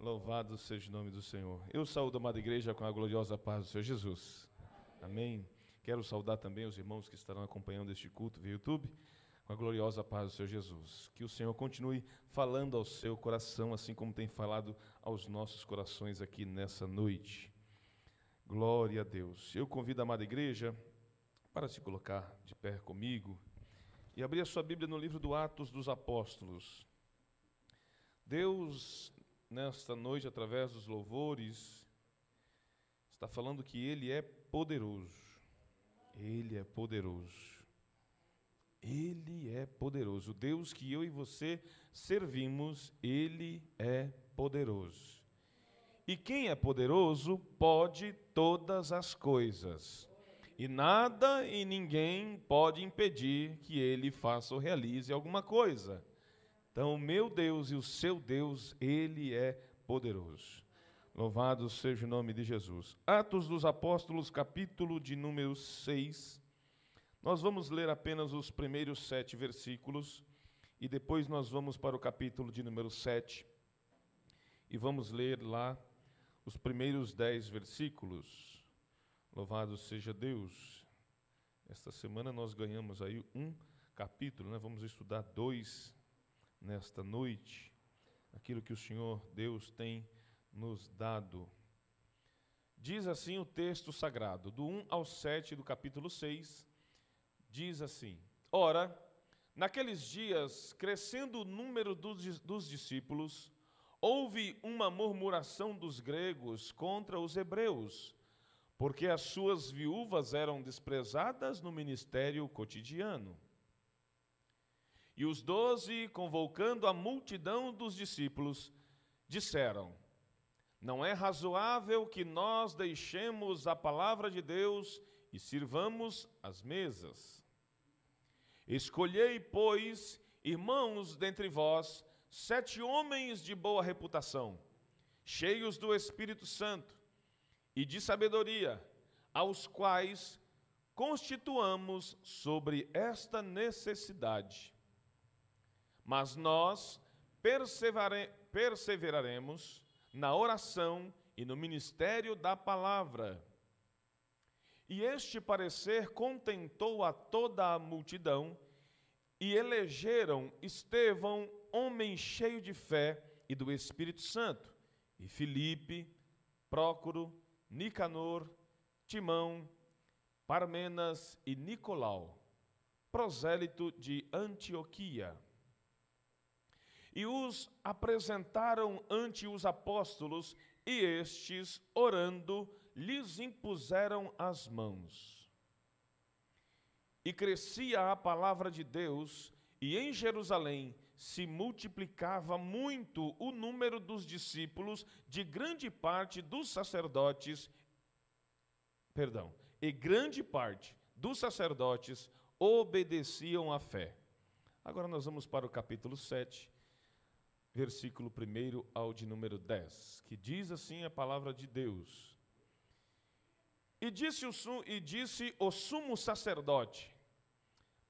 Louvado seja o nome do Senhor. Eu saúdo a amada igreja com a gloriosa paz do Senhor Jesus. Amém. Quero saudar também os irmãos que estarão acompanhando este culto via YouTube, com a gloriosa paz do Senhor Jesus. Que o Senhor continue falando ao seu coração, assim como tem falado aos nossos corações aqui nessa noite. Glória a Deus. Eu convido a amada igreja para se colocar de pé comigo e abrir a sua Bíblia no livro do Atos dos Apóstolos. Deus nesta noite, através dos louvores, está falando que Ele é poderoso. Ele é poderoso. Ele é poderoso. O Deus que eu e você servimos, Ele é poderoso. E quem é poderoso pode todas as coisas. E nada e ninguém pode impedir que ele faça ou realize alguma coisa. Então, meu Deus e o seu Deus, ele é poderoso. Louvado seja o nome de Jesus. Atos dos Apóstolos, capítulo de número 6. Nós vamos ler apenas os primeiros sete versículos e depois nós vamos para o capítulo de número 7 e vamos ler lá os primeiros dez versículos. Louvado seja Deus. Esta semana nós ganhamos aí um capítulo, né? vamos estudar dois nesta noite, aquilo que o Senhor Deus tem nos dado. Diz assim o texto sagrado, do 1 ao 7 do capítulo 6, diz assim: Ora, naqueles dias, crescendo o número dos, dos discípulos, houve uma murmuração dos gregos contra os hebreus, porque as suas viúvas eram desprezadas no ministério cotidiano. E os doze, convocando a multidão dos discípulos, disseram: Não é razoável que nós deixemos a palavra de Deus e sirvamos as mesas. Escolhei, pois, irmãos dentre vós, sete homens de boa reputação, cheios do Espírito Santo e de sabedoria, aos quais constituamos sobre esta necessidade mas nós perseveraremos na oração e no ministério da palavra. E este parecer contentou a toda a multidão, e elegeram Estevão, homem cheio de fé e do Espírito Santo, e Filipe, Prócoro, Nicanor, Timão, Parmenas e Nicolau, prosélito de Antioquia e os apresentaram ante os apóstolos, e estes, orando, lhes impuseram as mãos. E crescia a palavra de Deus, e em Jerusalém se multiplicava muito o número dos discípulos, de grande parte dos sacerdotes, perdão, e grande parte dos sacerdotes obedeciam à fé. Agora nós vamos para o capítulo 7 versículo 1 ao de número 10, que diz assim a palavra de Deus. E disse o, e disse o sumo sacerdote: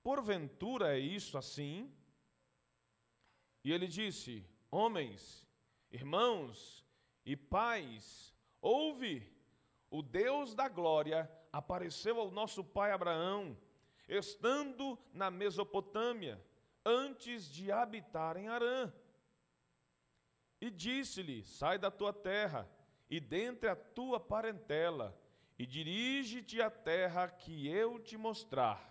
Porventura é isso assim? E ele disse: Homens, irmãos e pais, ouve, o Deus da glória apareceu ao nosso pai Abraão, estando na Mesopotâmia, antes de habitar em Arã e disse-lhe: Sai da tua terra e dentre a tua parentela, e dirige-te à terra que eu te mostrar.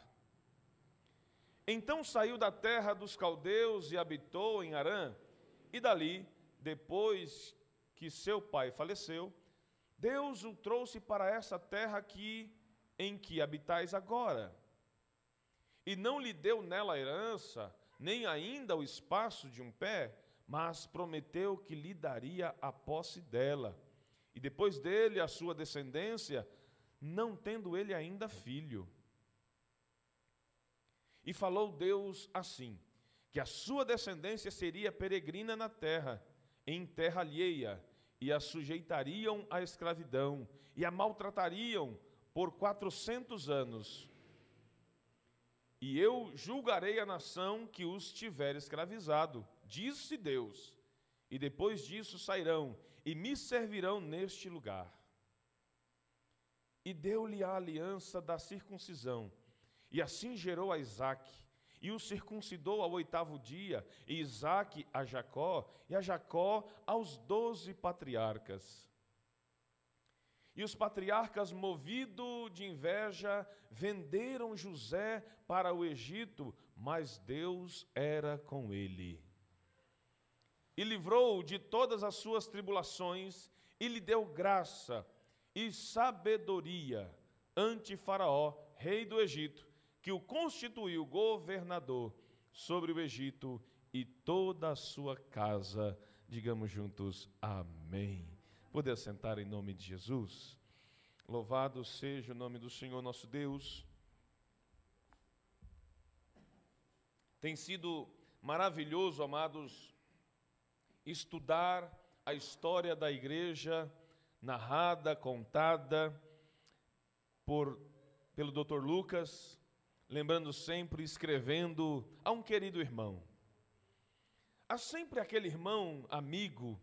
Então saiu da terra dos caldeus e habitou em Arã, e dali, depois que seu pai faleceu, Deus o trouxe para essa terra aqui em que habitais agora. E não lhe deu nela herança, nem ainda o espaço de um pé, mas prometeu que lhe daria a posse dela, e depois dele a sua descendência, não tendo ele ainda filho. E falou Deus assim: que a sua descendência seria peregrina na terra, em terra alheia, e a sujeitariam à escravidão, e a maltratariam por quatrocentos anos. E eu julgarei a nação que os tiver escravizado disse Deus, e depois disso sairão e me servirão neste lugar. E deu-lhe a aliança da circuncisão, e assim gerou a Isaque, e o circuncidou ao oitavo dia, e Isaque a Jacó, e a Jacó aos doze patriarcas. E os patriarcas, movidos de inveja, venderam José para o Egito, mas Deus era com ele e livrou-o de todas as suas tribulações, e lhe deu graça e sabedoria ante Faraó, rei do Egito, que o constituiu governador sobre o Egito e toda a sua casa. Digamos juntos, amém. Poder sentar em nome de Jesus. Louvado seja o nome do Senhor nosso Deus. Tem sido maravilhoso, amados, estudar a história da igreja narrada, contada por pelo Dr. Lucas, lembrando sempre escrevendo a um querido irmão. Há sempre aquele irmão, amigo,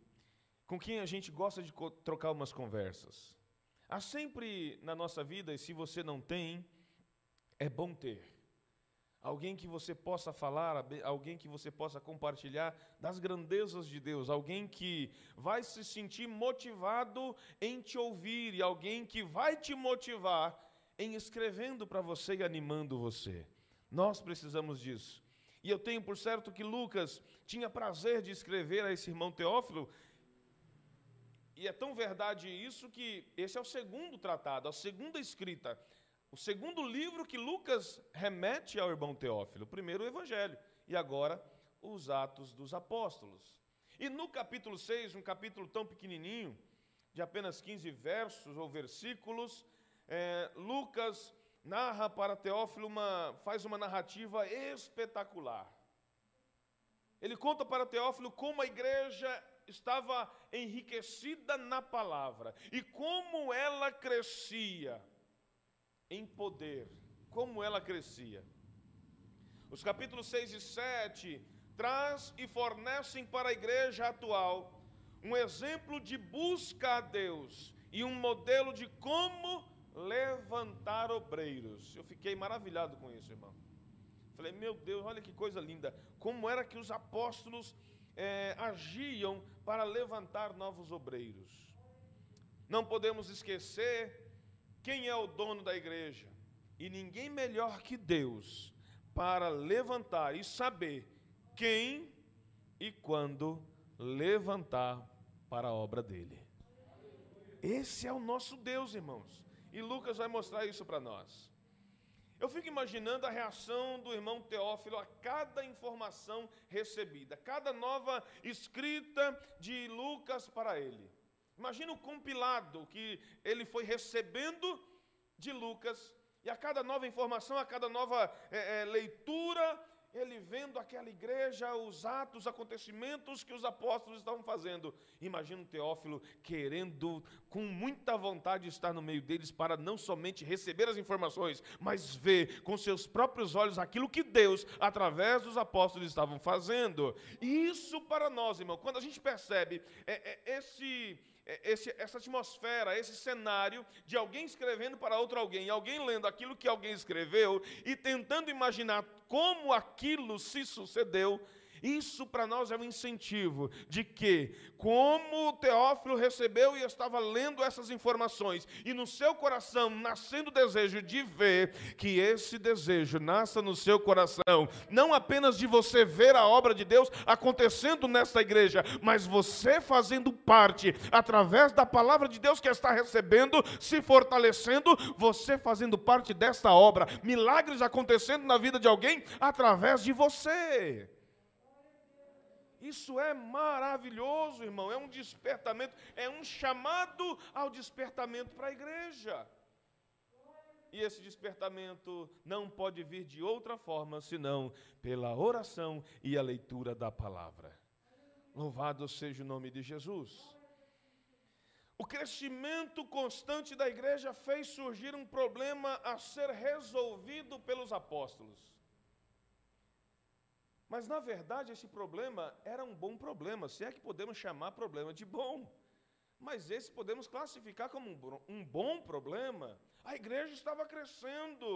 com quem a gente gosta de trocar umas conversas. Há sempre na nossa vida, e se você não tem, é bom ter alguém que você possa falar, alguém que você possa compartilhar das grandezas de Deus, alguém que vai se sentir motivado em te ouvir e alguém que vai te motivar em escrevendo para você e animando você. Nós precisamos disso. E eu tenho por certo que Lucas tinha prazer de escrever a esse irmão Teófilo. E é tão verdade isso que esse é o segundo tratado, a segunda escrita o segundo livro que Lucas remete ao irmão Teófilo, primeiro o Evangelho e agora os Atos dos Apóstolos. E no capítulo 6, um capítulo tão pequenininho, de apenas 15 versos ou versículos, é, Lucas narra para Teófilo uma, faz uma narrativa espetacular. Ele conta para Teófilo como a igreja estava enriquecida na palavra e como ela crescia em poder, como ela crescia. Os capítulos 6 e 7 traz e fornecem para a igreja atual um exemplo de busca a Deus e um modelo de como levantar obreiros. Eu fiquei maravilhado com isso, irmão. Falei, meu Deus, olha que coisa linda. Como era que os apóstolos é, agiam para levantar novos obreiros. Não podemos esquecer quem é o dono da igreja? E ninguém melhor que Deus para levantar e saber quem e quando levantar para a obra dele. Esse é o nosso Deus, irmãos. E Lucas vai mostrar isso para nós. Eu fico imaginando a reação do irmão Teófilo a cada informação recebida, cada nova escrita de Lucas para ele. Imagina o compilado que ele foi recebendo de Lucas, e a cada nova informação, a cada nova é, é, leitura, ele vendo aquela igreja, os atos, os acontecimentos que os apóstolos estavam fazendo. Imagina o Teófilo querendo, com muita vontade, estar no meio deles para não somente receber as informações, mas ver com seus próprios olhos aquilo que Deus, através dos apóstolos, estavam fazendo. Isso para nós, irmão, quando a gente percebe é, é, esse esse, essa atmosfera, esse cenário de alguém escrevendo para outro alguém, alguém lendo aquilo que alguém escreveu e tentando imaginar como aquilo se sucedeu, isso para nós é um incentivo de que, como Teófilo recebeu e estava lendo essas informações, e no seu coração nascendo o desejo de ver, que esse desejo nasça no seu coração, não apenas de você ver a obra de Deus acontecendo nesta igreja, mas você fazendo parte, através da palavra de Deus que está recebendo, se fortalecendo, você fazendo parte desta obra, milagres acontecendo na vida de alguém através de você. Isso é maravilhoso, irmão. É um despertamento, é um chamado ao despertamento para a igreja. E esse despertamento não pode vir de outra forma senão pela oração e a leitura da palavra. Louvado seja o nome de Jesus. O crescimento constante da igreja fez surgir um problema a ser resolvido pelos apóstolos. Mas, na verdade, esse problema era um bom problema, se é que podemos chamar problema de bom. Mas esse podemos classificar como um bom problema. A igreja estava crescendo.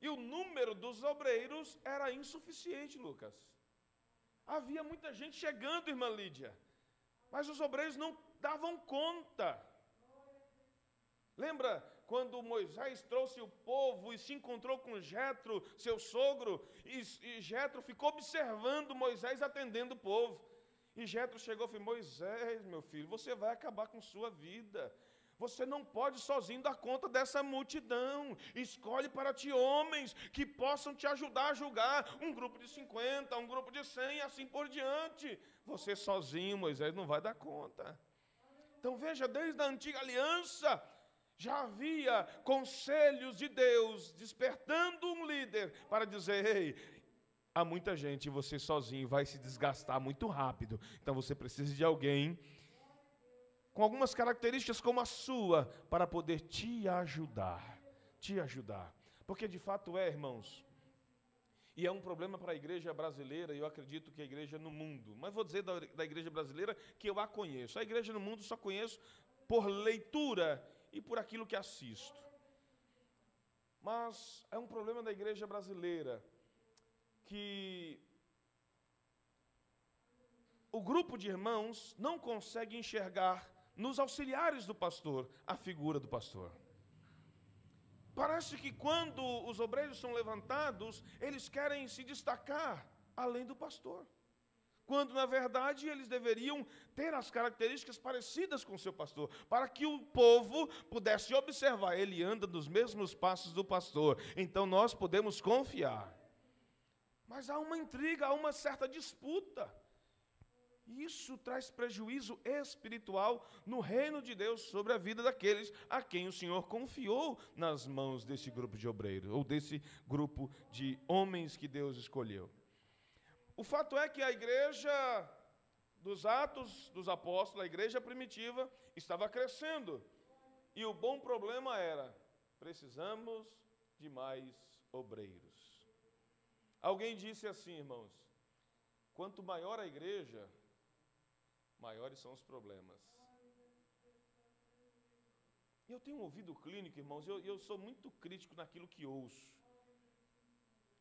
E o número dos obreiros era insuficiente, Lucas. Havia muita gente chegando, irmã Lídia. Mas os obreiros não davam conta. Lembra quando Moisés trouxe o povo e se encontrou com Jetro, seu sogro, e, e Jetro ficou observando Moisés atendendo o povo. E Jetro chegou e falou: Moisés, meu filho, você vai acabar com sua vida. Você não pode sozinho dar conta dessa multidão. Escolhe para ti homens que possam te ajudar a julgar. Um grupo de 50, um grupo de 100, assim por diante. Você sozinho, Moisés, não vai dar conta. Então veja, desde a antiga aliança, já havia conselhos de Deus despertando um líder para dizer: ei, há muita gente você sozinho vai se desgastar muito rápido. Então você precisa de alguém com algumas características como a sua, para poder te ajudar. Te ajudar. Porque de fato é, irmãos, e é um problema para a igreja brasileira, e eu acredito que a igreja no mundo, mas vou dizer da, da igreja brasileira que eu a conheço. A igreja no mundo só conheço por leitura e por aquilo que assisto. Mas é um problema da igreja brasileira que o grupo de irmãos não consegue enxergar nos auxiliares do pastor a figura do pastor. Parece que quando os obreiros são levantados, eles querem se destacar além do pastor. Quando, na verdade, eles deveriam ter as características parecidas com o seu pastor, para que o povo pudesse observar, ele anda nos mesmos passos do pastor, então nós podemos confiar. Mas há uma intriga, há uma certa disputa. Isso traz prejuízo espiritual no reino de Deus sobre a vida daqueles a quem o Senhor confiou nas mãos desse grupo de obreiros, ou desse grupo de homens que Deus escolheu. O fato é que a igreja dos Atos dos Apóstolos, a igreja primitiva, estava crescendo. E o bom problema era: precisamos de mais obreiros. Alguém disse assim, irmãos: quanto maior a igreja, maiores são os problemas. Eu tenho um ouvido clínico, irmãos, e eu, eu sou muito crítico naquilo que ouço.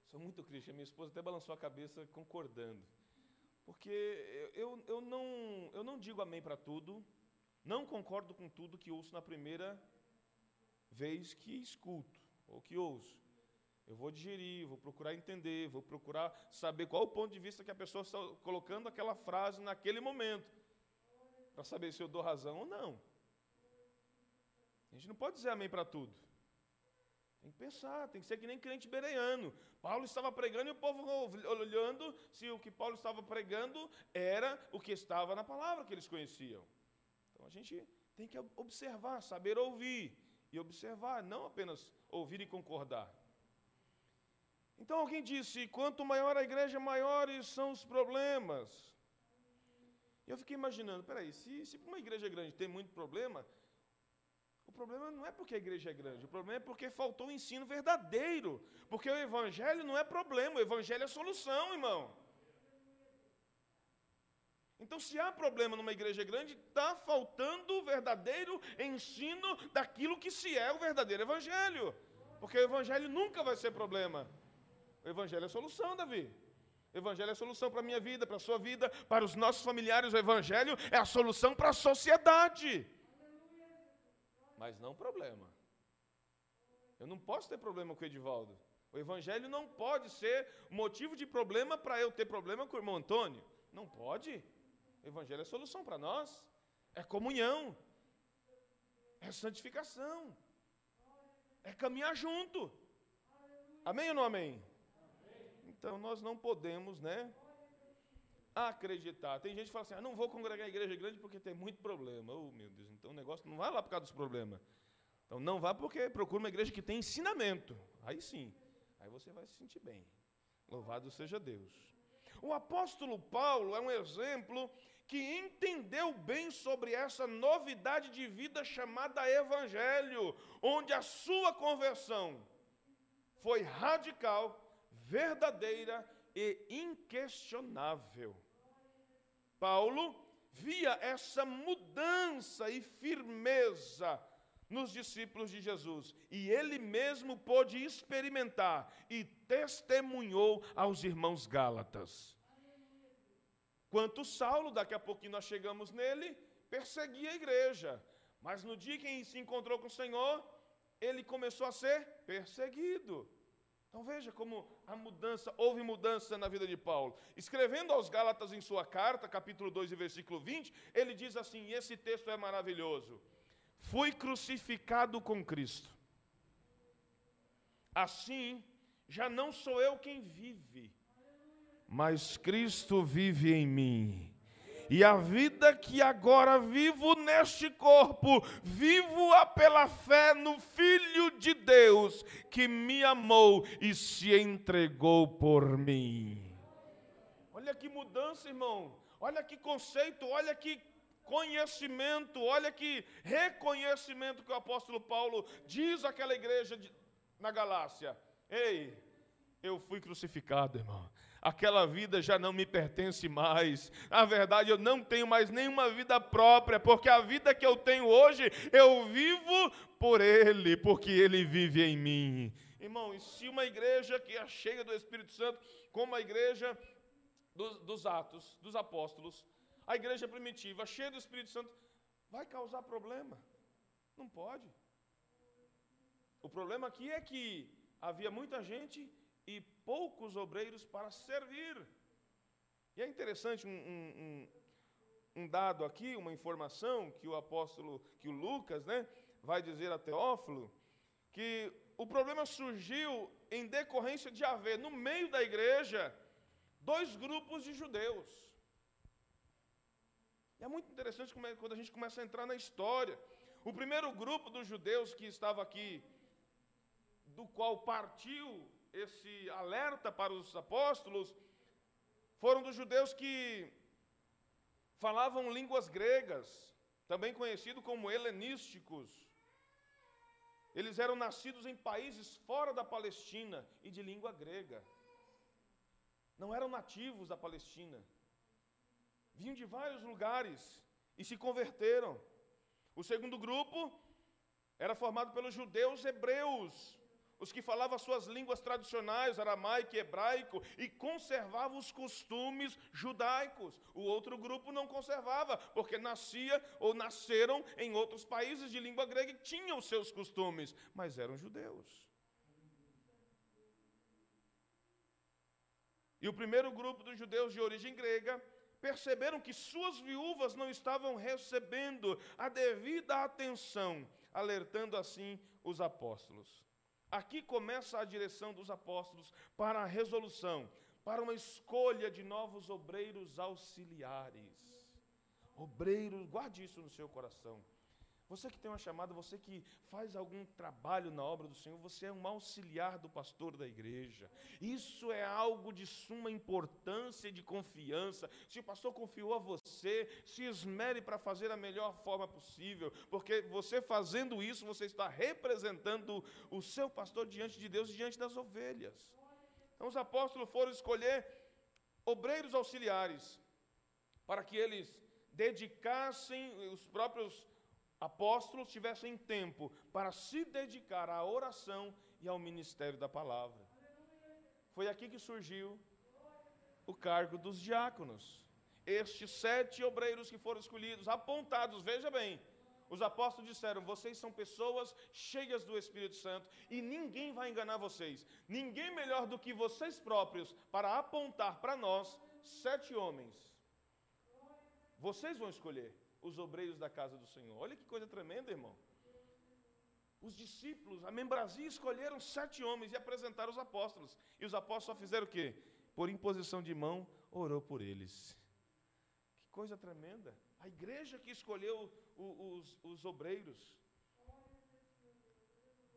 Sou muito. A minha esposa até balançou a cabeça concordando. Porque eu, eu não, eu não digo amém para tudo, não concordo com tudo que ouço na primeira vez que escuto ou que ouço. Eu vou digerir, vou procurar entender, vou procurar saber qual o ponto de vista que a pessoa está colocando aquela frase naquele momento para saber se eu dou razão ou não. A gente não pode dizer amém para tudo. Tem que pensar, tem que ser que nem crente bereano. Paulo estava pregando e o povo olhando se o que Paulo estava pregando era o que estava na palavra que eles conheciam. Então a gente tem que observar, saber ouvir e observar, não apenas ouvir e concordar. Então alguém disse: quanto maior a igreja, maiores são os problemas. Eu fiquei imaginando, peraí, se, se uma igreja grande tem muito problema, o problema não é porque a igreja é grande, o problema é porque faltou o ensino verdadeiro. Porque o evangelho não é problema, o evangelho é solução, irmão. Então, se há problema numa igreja grande, está faltando o verdadeiro ensino daquilo que se é o verdadeiro evangelho. Porque o evangelho nunca vai ser problema. O evangelho é solução, Davi. O Evangelho é solução para a minha vida, para a sua vida, para os nossos familiares. O Evangelho é a solução para a sociedade. Mas não problema. Eu não posso ter problema com o Edivaldo. O Evangelho não pode ser motivo de problema para eu ter problema com o irmão Antônio. Não pode. O Evangelho é solução para nós. É comunhão. É santificação. É caminhar junto. Amém ou não amém? Então nós não podemos, né, acreditar. Tem gente que fala assim: ah, não vou congregar a igreja grande porque tem muito problema. Oh, meu Deus, então o negócio não vai lá por causa dos problemas. Então não vá porque procura uma igreja que tem ensinamento. Aí sim, aí você vai se sentir bem. Louvado seja Deus. O apóstolo Paulo é um exemplo que entendeu bem sobre essa novidade de vida chamada Evangelho, onde a sua conversão foi radical verdadeira e inquestionável. Paulo via essa mudança e firmeza nos discípulos de Jesus, e ele mesmo pôde experimentar e testemunhou aos irmãos Gálatas. Quanto Saulo, daqui a pouquinho nós chegamos nele, perseguia a igreja, mas no dia que se encontrou com o Senhor, ele começou a ser perseguido. Então veja como a mudança, houve mudança na vida de Paulo. Escrevendo aos Gálatas em sua carta, capítulo 2 e versículo 20, ele diz assim, esse texto é maravilhoso: Fui crucificado com Cristo. Assim, já não sou eu quem vive, mas Cristo vive em mim. E a vida que agora vivo neste corpo, vivo-a pela fé no Filho de Deus, que me amou e se entregou por mim. Olha que mudança, irmão. Olha que conceito, olha que conhecimento, olha que reconhecimento que o apóstolo Paulo diz àquela igreja de, na Galácia. Ei, eu fui crucificado, irmão aquela vida já não me pertence mais. Na verdade, eu não tenho mais nenhuma vida própria, porque a vida que eu tenho hoje, eu vivo por Ele, porque Ele vive em mim. Irmão, e se uma igreja que é cheia do Espírito Santo, como a igreja dos, dos Atos, dos Apóstolos, a igreja primitiva, cheia do Espírito Santo, vai causar problema? Não pode. O problema aqui é que havia muita gente e poucos obreiros para servir. E é interessante um, um, um, dado aqui, uma informação que o apóstolo, que o Lucas, né, vai dizer a Teófilo, que o problema surgiu em decorrência de haver no meio da igreja dois grupos de judeus. E é muito interessante quando a gente começa a entrar na história. O primeiro grupo dos judeus que estava aqui, do qual partiu esse alerta para os apóstolos foram dos judeus que falavam línguas gregas, também conhecidos como helenísticos. Eles eram nascidos em países fora da Palestina e de língua grega. Não eram nativos da Palestina. Vinham de vários lugares e se converteram. O segundo grupo era formado pelos judeus hebreus, os que falavam suas línguas tradicionais, aramaico e hebraico, e conservavam os costumes judaicos. O outro grupo não conservava, porque nascia ou nasceram em outros países de língua grega e tinham seus costumes, mas eram judeus. E o primeiro grupo dos judeus de origem grega perceberam que suas viúvas não estavam recebendo a devida atenção, alertando assim os apóstolos. Aqui começa a direção dos apóstolos para a resolução, para uma escolha de novos obreiros auxiliares. Obreiros, guarde isso no seu coração. Você que tem uma chamada, você que faz algum trabalho na obra do Senhor, você é um auxiliar do pastor da igreja. Isso é algo de suma importância e de confiança. Se o pastor confiou a você, se esmere para fazer a melhor forma possível, porque você fazendo isso, você está representando o seu pastor diante de Deus e diante das ovelhas. Então os apóstolos foram escolher obreiros auxiliares para que eles dedicassem os próprios apóstolos tivessem tempo para se dedicar à oração e ao ministério da palavra. Foi aqui que surgiu o cargo dos diáconos. Estes sete obreiros que foram escolhidos, apontados, veja bem, os apóstolos disseram: vocês são pessoas cheias do Espírito Santo e ninguém vai enganar vocês. Ninguém melhor do que vocês próprios para apontar para nós sete homens. Vocês vão escolher os obreiros da casa do Senhor. Olha que coisa tremenda, irmão. Os discípulos, a membrazia, escolheram sete homens e apresentaram os apóstolos. E os apóstolos só fizeram o quê? Por imposição de mão, orou por eles. Que coisa tremenda. A igreja que escolheu os, os obreiros.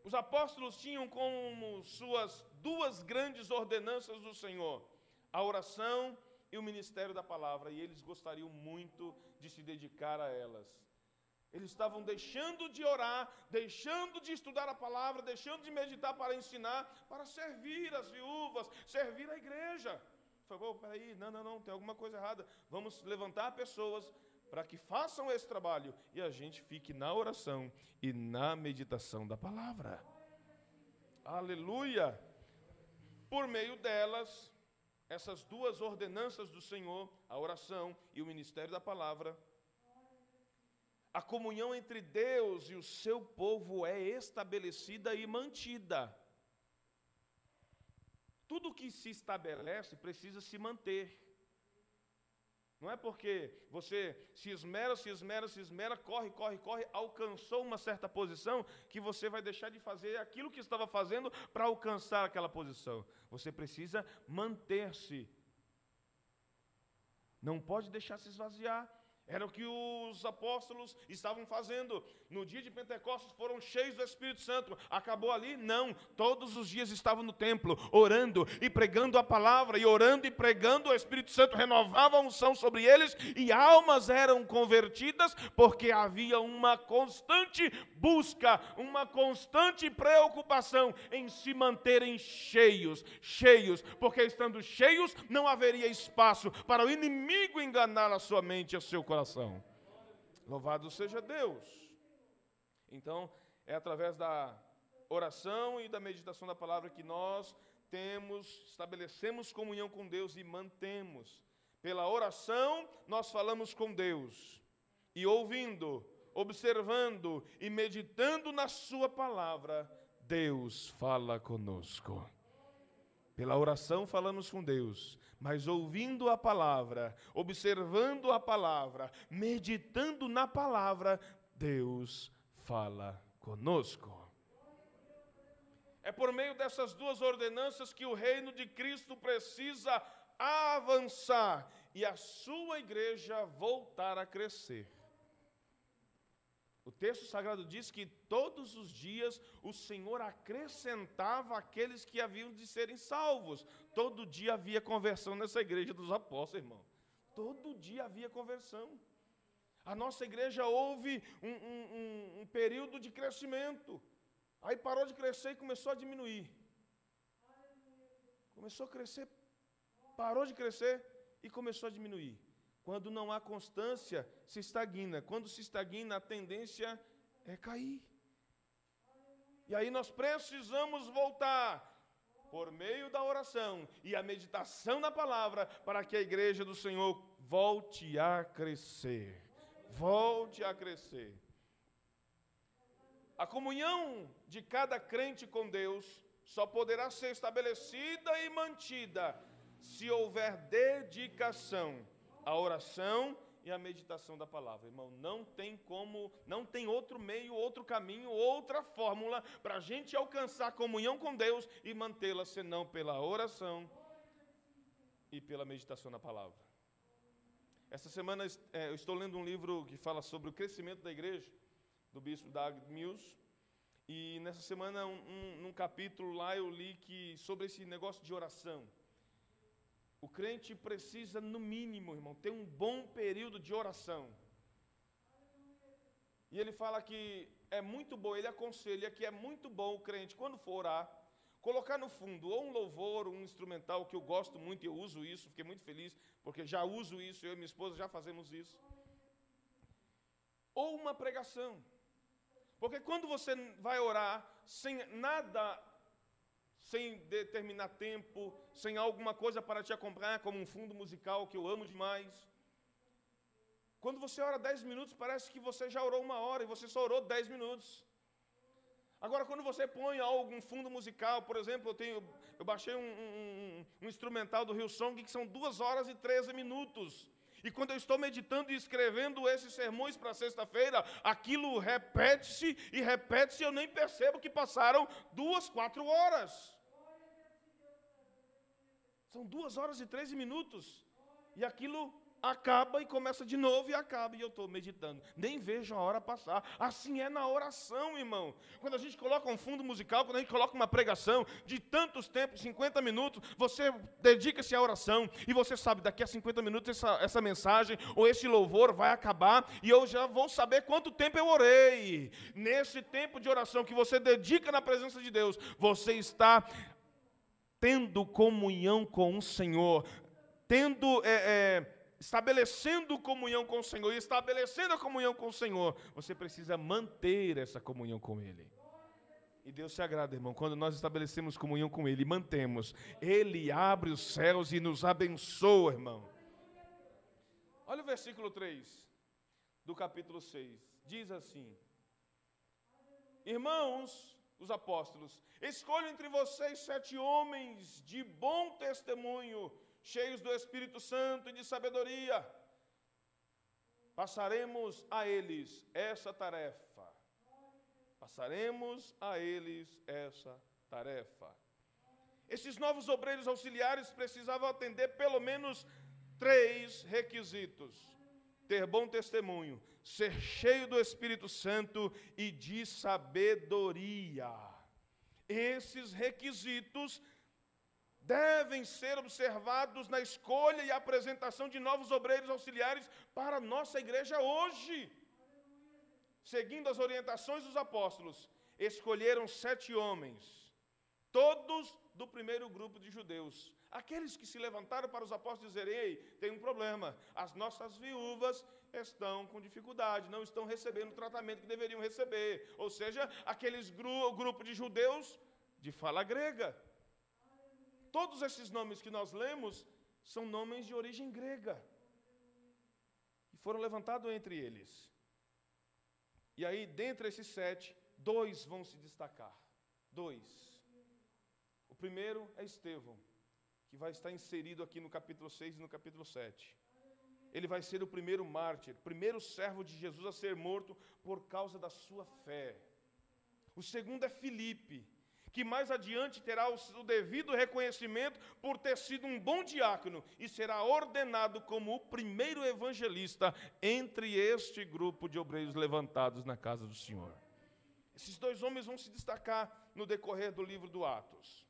Os apóstolos tinham como suas duas grandes ordenanças do Senhor: a oração e o ministério da palavra, e eles gostariam muito de se dedicar a elas. Eles estavam deixando de orar, deixando de estudar a palavra, deixando de meditar para ensinar, para servir as viúvas, servir a igreja. falou, oh, peraí, não, não, não, tem alguma coisa errada. Vamos levantar pessoas para que façam esse trabalho e a gente fique na oração e na meditação da palavra. Aleluia! Por meio delas, essas duas ordenanças do Senhor, a oração e o ministério da palavra, a comunhão entre Deus e o seu povo é estabelecida e mantida. Tudo que se estabelece precisa se manter. Não é porque você se esmera, se esmera, se esmera, corre, corre, corre, alcançou uma certa posição, que você vai deixar de fazer aquilo que estava fazendo para alcançar aquela posição. Você precisa manter-se. Não pode deixar se esvaziar. Era o que os apóstolos estavam fazendo. No dia de Pentecostes foram cheios do Espírito Santo. Acabou ali? Não. Todos os dias estavam no templo, orando e pregando a palavra, e orando e pregando, o Espírito Santo renovava a unção sobre eles, e almas eram convertidas, porque havia uma constante busca, uma constante preocupação em se manterem cheios, cheios, porque estando cheios não haveria espaço para o inimigo enganar a sua mente e a seu coração Louvado seja Deus. Então, é através da oração e da meditação da palavra que nós temos, estabelecemos comunhão com Deus e mantemos. Pela oração, nós falamos com Deus. E ouvindo, observando e meditando na Sua palavra, Deus fala conosco. Pela oração falamos com Deus, mas ouvindo a palavra, observando a palavra, meditando na palavra, Deus fala conosco. É por meio dessas duas ordenanças que o reino de Cristo precisa avançar e a sua igreja voltar a crescer. O texto sagrado diz que todos os dias o Senhor acrescentava aqueles que haviam de serem salvos. Todo dia havia conversão nessa igreja dos apóstolos, irmão. Todo dia havia conversão. A nossa igreja houve um, um, um, um período de crescimento. Aí parou de crescer e começou a diminuir. Começou a crescer, parou de crescer e começou a diminuir. Quando não há constância, se estagna. Quando se estagna, a tendência é cair. E aí nós precisamos voltar por meio da oração e a meditação na palavra para que a igreja do Senhor volte a crescer. Volte a crescer. A comunhão de cada crente com Deus só poderá ser estabelecida e mantida se houver dedicação a oração e a meditação da palavra. Irmão, não tem como, não tem outro meio, outro caminho, outra fórmula para a gente alcançar comunhão com Deus e mantê-la senão pela oração e pela meditação na palavra. Essa semana é, eu estou lendo um livro que fala sobre o crescimento da igreja, do bispo Doug Mills. E nessa semana, um, um, num capítulo lá, eu li que sobre esse negócio de oração. O crente precisa, no mínimo, irmão, ter um bom período de oração. E ele fala que é muito bom, ele aconselha que é muito bom o crente, quando for orar, colocar no fundo ou um louvor, um instrumental, que eu gosto muito, eu uso isso, fiquei muito feliz, porque já uso isso, eu e minha esposa já fazemos isso. Ou uma pregação. Porque quando você vai orar sem nada sem determinar tempo, sem alguma coisa para te acompanhar, como um fundo musical que eu amo demais. Quando você ora 10 minutos, parece que você já orou uma hora e você só orou 10 minutos. Agora, quando você põe algum fundo musical, por exemplo, eu, tenho, eu baixei um, um, um instrumental do Rio Song que são 2 horas e 13 minutos. E quando eu estou meditando e escrevendo esses sermões para sexta-feira, aquilo repete-se e repete-se, eu nem percebo que passaram duas, quatro horas. São duas horas e treze minutos. E aquilo acaba e começa de novo e acaba, e eu estou meditando. Nem vejo a hora passar. Assim é na oração, irmão. Quando a gente coloca um fundo musical, quando a gente coloca uma pregação de tantos tempos, 50 minutos, você dedica-se à oração, e você sabe, daqui a 50 minutos essa, essa mensagem ou esse louvor vai acabar, e eu já vou saber quanto tempo eu orei. Nesse tempo de oração que você dedica na presença de Deus, você está tendo comunhão com o Senhor, tendo, é, é, estabelecendo comunhão com o Senhor, e estabelecendo a comunhão com o Senhor, você precisa manter essa comunhão com Ele. E Deus se agrada, irmão, quando nós estabelecemos comunhão com Ele mantemos, Ele abre os céus e nos abençoa, irmão. Olha o versículo 3 do capítulo 6. Diz assim: Irmãos, os apóstolos, escolho entre vocês sete homens de bom testemunho, cheios do Espírito Santo e de sabedoria. Passaremos a eles essa tarefa. Passaremos a eles essa tarefa. Esses novos obreiros auxiliares precisavam atender pelo menos três requisitos: ter bom testemunho, ser cheio do Espírito Santo e de sabedoria. Esses requisitos devem ser observados na escolha e apresentação de novos obreiros auxiliares para a nossa igreja hoje. Seguindo as orientações dos apóstolos, escolheram sete homens, todos do primeiro grupo de judeus. Aqueles que se levantaram para os apóstolos dizerem: Ei, tem um problema, as nossas viúvas estão com dificuldade, não estão recebendo o tratamento que deveriam receber. Ou seja, aqueles gru grupo de judeus de fala grega. Todos esses nomes que nós lemos são nomes de origem grega. E foram levantados entre eles. E aí, dentre esses sete, dois vão se destacar. Dois. O primeiro é Estevão, que vai estar inserido aqui no capítulo 6 e no capítulo 7 ele vai ser o primeiro mártir, primeiro servo de Jesus a ser morto por causa da sua fé. O segundo é Filipe, que mais adiante terá o devido reconhecimento por ter sido um bom diácono e será ordenado como o primeiro evangelista entre este grupo de obreiros levantados na casa do Senhor. Esses dois homens vão se destacar no decorrer do livro do Atos.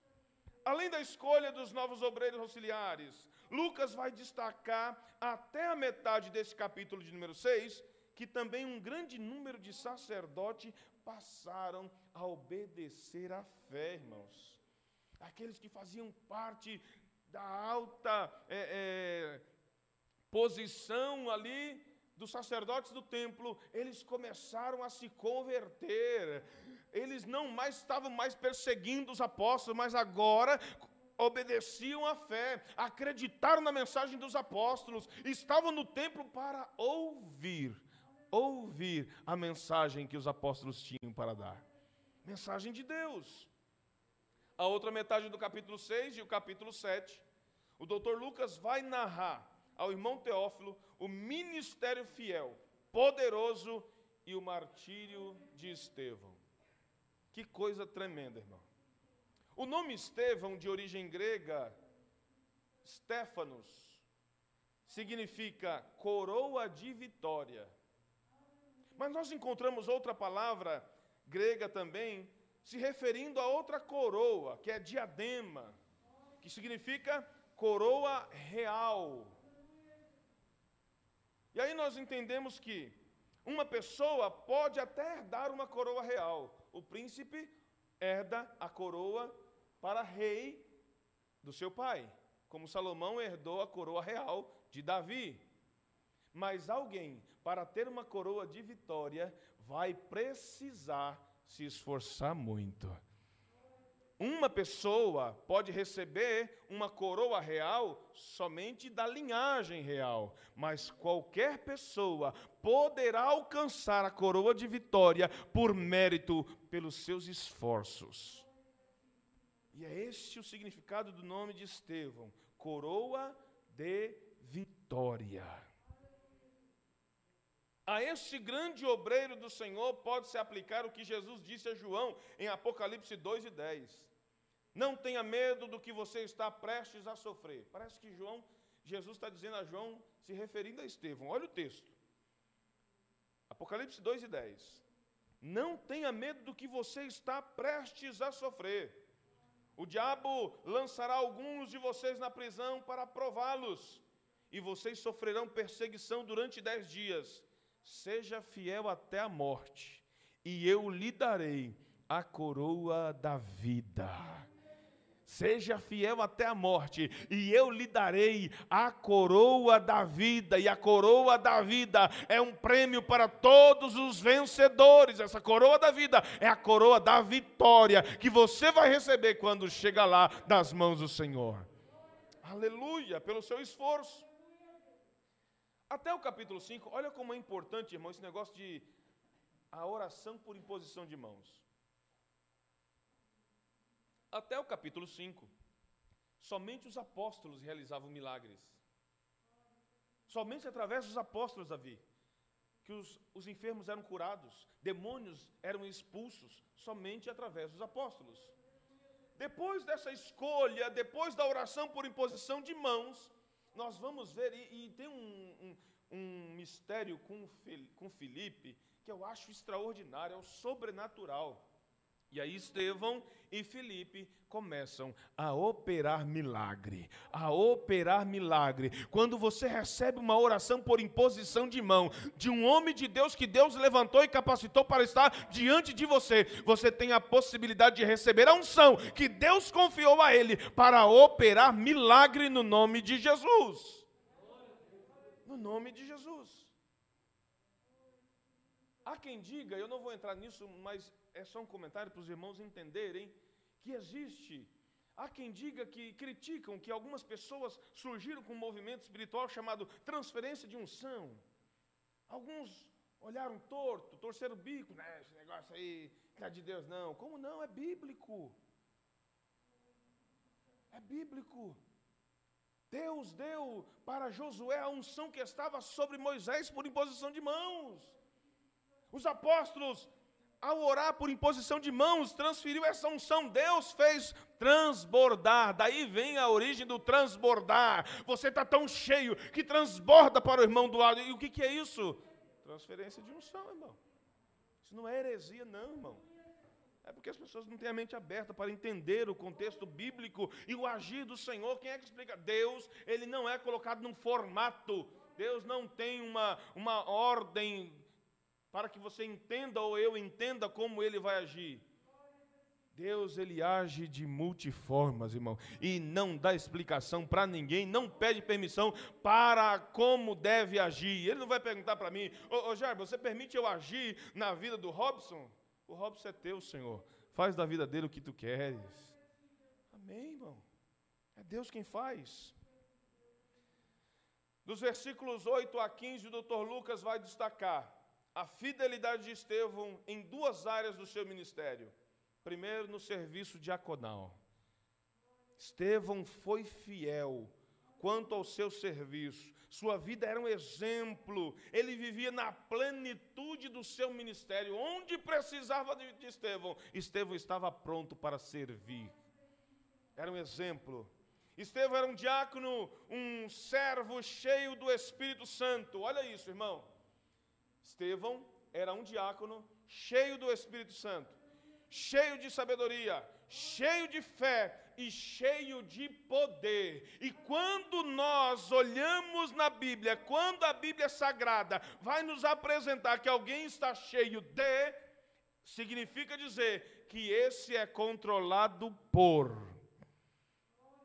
Além da escolha dos novos obreiros auxiliares, Lucas vai destacar até a metade desse capítulo de número 6 que também um grande número de sacerdotes passaram a obedecer à fé, irmãos. Aqueles que faziam parte da alta é, é, posição ali dos sacerdotes do templo, eles começaram a se converter. Eles não mais estavam mais perseguindo os apóstolos, mas agora obedeciam à fé, acreditaram na mensagem dos apóstolos, estavam no templo para ouvir, ouvir a mensagem que os apóstolos tinham para dar. Mensagem de Deus. A outra metade do capítulo 6 e o capítulo 7, o doutor Lucas vai narrar ao irmão Teófilo o ministério fiel, poderoso e o martírio de Estevão. Que coisa tremenda, irmão. O nome Estevão, de origem grega, Stefanos, significa coroa de vitória. Mas nós encontramos outra palavra grega também, se referindo a outra coroa, que é diadema, que significa coroa real. E aí nós entendemos que uma pessoa pode até herdar uma coroa real. O príncipe herda a coroa para rei do seu pai, como Salomão herdou a coroa real de Davi. Mas alguém, para ter uma coroa de vitória, vai precisar se esforçar muito. Uma pessoa pode receber uma coroa real somente da linhagem real, mas qualquer pessoa poderá alcançar a coroa de vitória por mérito pelos seus esforços. E é este o significado do nome de Estevão: coroa de vitória. A este grande obreiro do Senhor pode-se aplicar o que Jesus disse a João em Apocalipse 2 e 10. Não tenha medo do que você está prestes a sofrer. Parece que João, Jesus está dizendo a João, se referindo a Estevão. Olha o texto. Apocalipse 2 e 10. Não tenha medo do que você está prestes a sofrer. O diabo lançará alguns de vocês na prisão para prová-los, e vocês sofrerão perseguição durante dez dias. Seja fiel até a morte, e eu lhe darei a coroa da vida. seja fiel até a morte, e eu lhe darei a coroa da vida, e a coroa da vida é um prêmio para todos os vencedores. Essa coroa da vida é a coroa da vitória que você vai receber quando chega lá das mãos do Senhor. Aleluia, pelo seu esforço. Até o capítulo 5, olha como é importante, irmão, esse negócio de a oração por imposição de mãos. Até o capítulo 5, somente os apóstolos realizavam milagres. Somente através dos apóstolos, Davi, que os, os enfermos eram curados, demônios eram expulsos, somente através dos apóstolos. Depois dessa escolha, depois da oração por imposição de mãos, nós vamos ver, e, e tem um, um, um mistério com, com Filipe, que eu acho extraordinário, é o sobrenatural. E aí Estevão e Felipe começam a operar milagre, a operar milagre. Quando você recebe uma oração por imposição de mão de um homem de Deus que Deus levantou e capacitou para estar diante de você, você tem a possibilidade de receber a unção que Deus confiou a ele para operar milagre no nome de Jesus. No nome de Jesus. Há quem diga, eu não vou entrar nisso, mas é só um comentário para os irmãos entenderem que existe. Há quem diga que criticam que algumas pessoas surgiram com um movimento espiritual chamado transferência de unção. Alguns olharam torto, torceram o bico, né, esse negócio aí, não é de Deus não. Como não? É bíblico. É bíblico. Deus deu para Josué a unção que estava sobre Moisés por imposição de mãos. Os apóstolos ao orar por imposição de mãos, transferiu essa unção, Deus fez transbordar, daí vem a origem do transbordar. Você está tão cheio que transborda para o irmão do lado. E o que, que é isso? Transferência de unção, irmão. Isso não é heresia, não, irmão. É porque as pessoas não têm a mente aberta para entender o contexto bíblico e o agir do Senhor. Quem é que explica? Deus, ele não é colocado num formato. Deus não tem uma, uma ordem para que você entenda ou eu entenda como ele vai agir. Deus ele age de multiformas, irmão, e não dá explicação para ninguém, não pede permissão para como deve agir. Ele não vai perguntar para mim, ô, ô Jair, você permite eu agir na vida do Robson? O Robson é teu, Senhor. Faz da vida dele o que tu queres. Amém, irmão. É Deus quem faz. Dos versículos 8 a 15, o doutor Lucas vai destacar a fidelidade de Estevão em duas áreas do seu ministério. Primeiro, no serviço diaconal. Estevão foi fiel quanto ao seu serviço. Sua vida era um exemplo. Ele vivia na plenitude do seu ministério. Onde precisava de Estevão, Estevão estava pronto para servir. Era um exemplo. Estevão era um diácono, um servo cheio do Espírito Santo. Olha isso, irmão. Estevão era um diácono cheio do Espírito Santo, cheio de sabedoria, cheio de fé e cheio de poder. E quando nós olhamos na Bíblia, quando a Bíblia Sagrada vai nos apresentar que alguém está cheio de, significa dizer que esse é controlado por.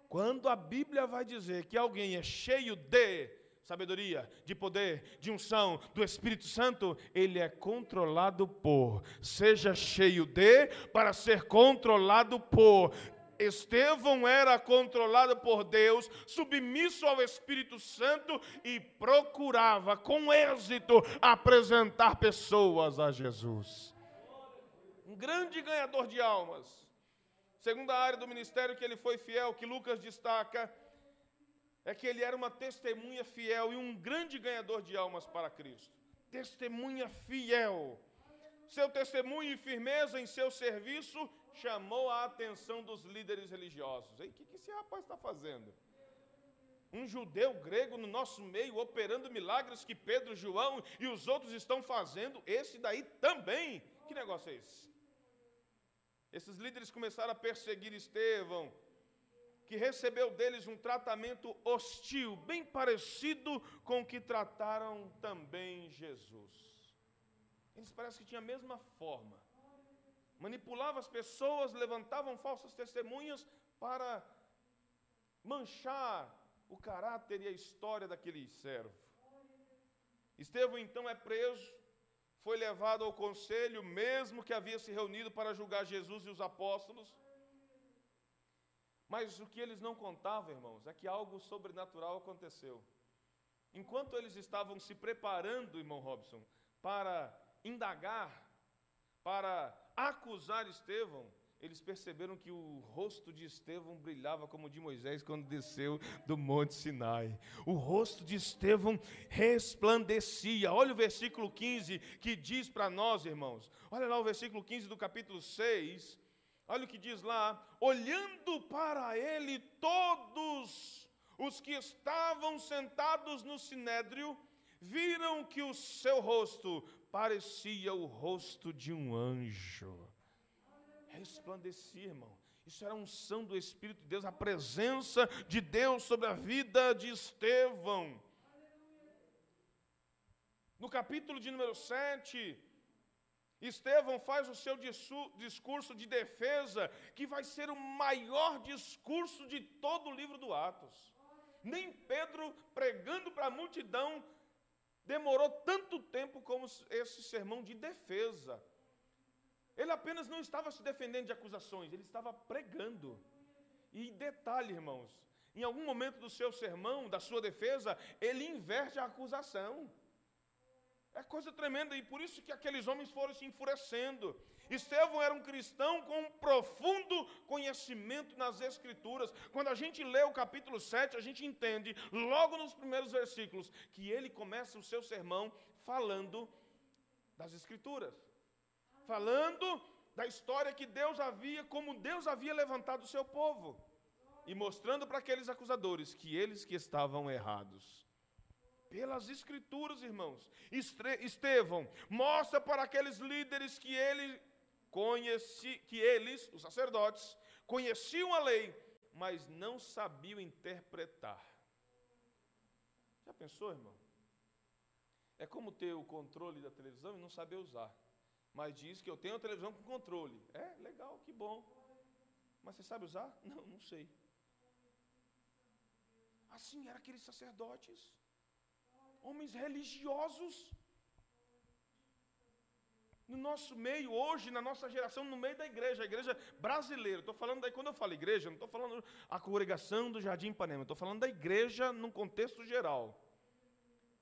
Quando a Bíblia vai dizer que alguém é cheio de, sabedoria, de poder, de unção do Espírito Santo, ele é controlado por. Seja cheio de, para ser controlado por. Estevão era controlado por Deus, submisso ao Espírito Santo e procurava com êxito apresentar pessoas a Jesus. Um grande ganhador de almas. Segunda área do ministério que ele foi fiel, que Lucas destaca, é que ele era uma testemunha fiel e um grande ganhador de almas para Cristo. Testemunha fiel. Seu testemunho e firmeza em seu serviço chamou a atenção dos líderes religiosos. O que, que esse rapaz está fazendo? Um judeu grego no nosso meio, operando milagres que Pedro, João e os outros estão fazendo, esse daí também. Que negócio é esse? Esses líderes começaram a perseguir Estevão, que recebeu deles um tratamento hostil, bem parecido com o que trataram também Jesus. Eles parecem que tinham a mesma forma. Manipulavam as pessoas, levantavam falsas testemunhas para manchar o caráter e a história daquele servo. Estevão então é preso, foi levado ao conselho, mesmo que havia se reunido para julgar Jesus e os apóstolos. Mas o que eles não contavam, irmãos, é que algo sobrenatural aconteceu. Enquanto eles estavam se preparando, irmão Robson, para indagar, para acusar Estevão, eles perceberam que o rosto de Estevão brilhava como o de Moisés quando desceu do Monte Sinai. O rosto de Estevão resplandecia. Olha o versículo 15 que diz para nós, irmãos. Olha lá o versículo 15 do capítulo 6. Olha o que diz lá: olhando para ele todos os que estavam sentados no sinédrio, viram que o seu rosto parecia o rosto de um anjo resplandecia, irmão. Isso era a unção do Espírito de Deus, a presença de Deus sobre a vida de Estevão. No capítulo de número 7, Estevão faz o seu discurso de defesa, que vai ser o maior discurso de todo o livro do Atos. Nem Pedro, pregando para a multidão, demorou tanto tempo como esse sermão de defesa. Ele apenas não estava se defendendo de acusações, ele estava pregando. E detalhe, irmãos, em algum momento do seu sermão, da sua defesa, ele inverte a acusação. É coisa tremenda, e por isso que aqueles homens foram se enfurecendo. Estevão era um cristão com um profundo conhecimento nas Escrituras. Quando a gente lê o capítulo 7, a gente entende, logo nos primeiros versículos, que ele começa o seu sermão falando das Escrituras falando da história que Deus havia, como Deus havia levantado o seu povo, e mostrando para aqueles acusadores que eles que estavam errados. Pelas escrituras, irmãos. Estevão mostra para aqueles líderes que ele conheci, que eles, os sacerdotes, conheciam a lei, mas não sabiam interpretar. Já pensou, irmão? É como ter o controle da televisão e não saber usar mas diz que eu tenho a televisão com controle. É, legal, que bom. Mas você sabe usar? Não, não sei. Assim eram aqueles sacerdotes, homens religiosos. No nosso meio, hoje, na nossa geração, no meio da igreja, a igreja brasileira. Estou falando daí, quando eu falo igreja, não estou falando a congregação do Jardim Ipanema, estou falando da igreja num contexto geral.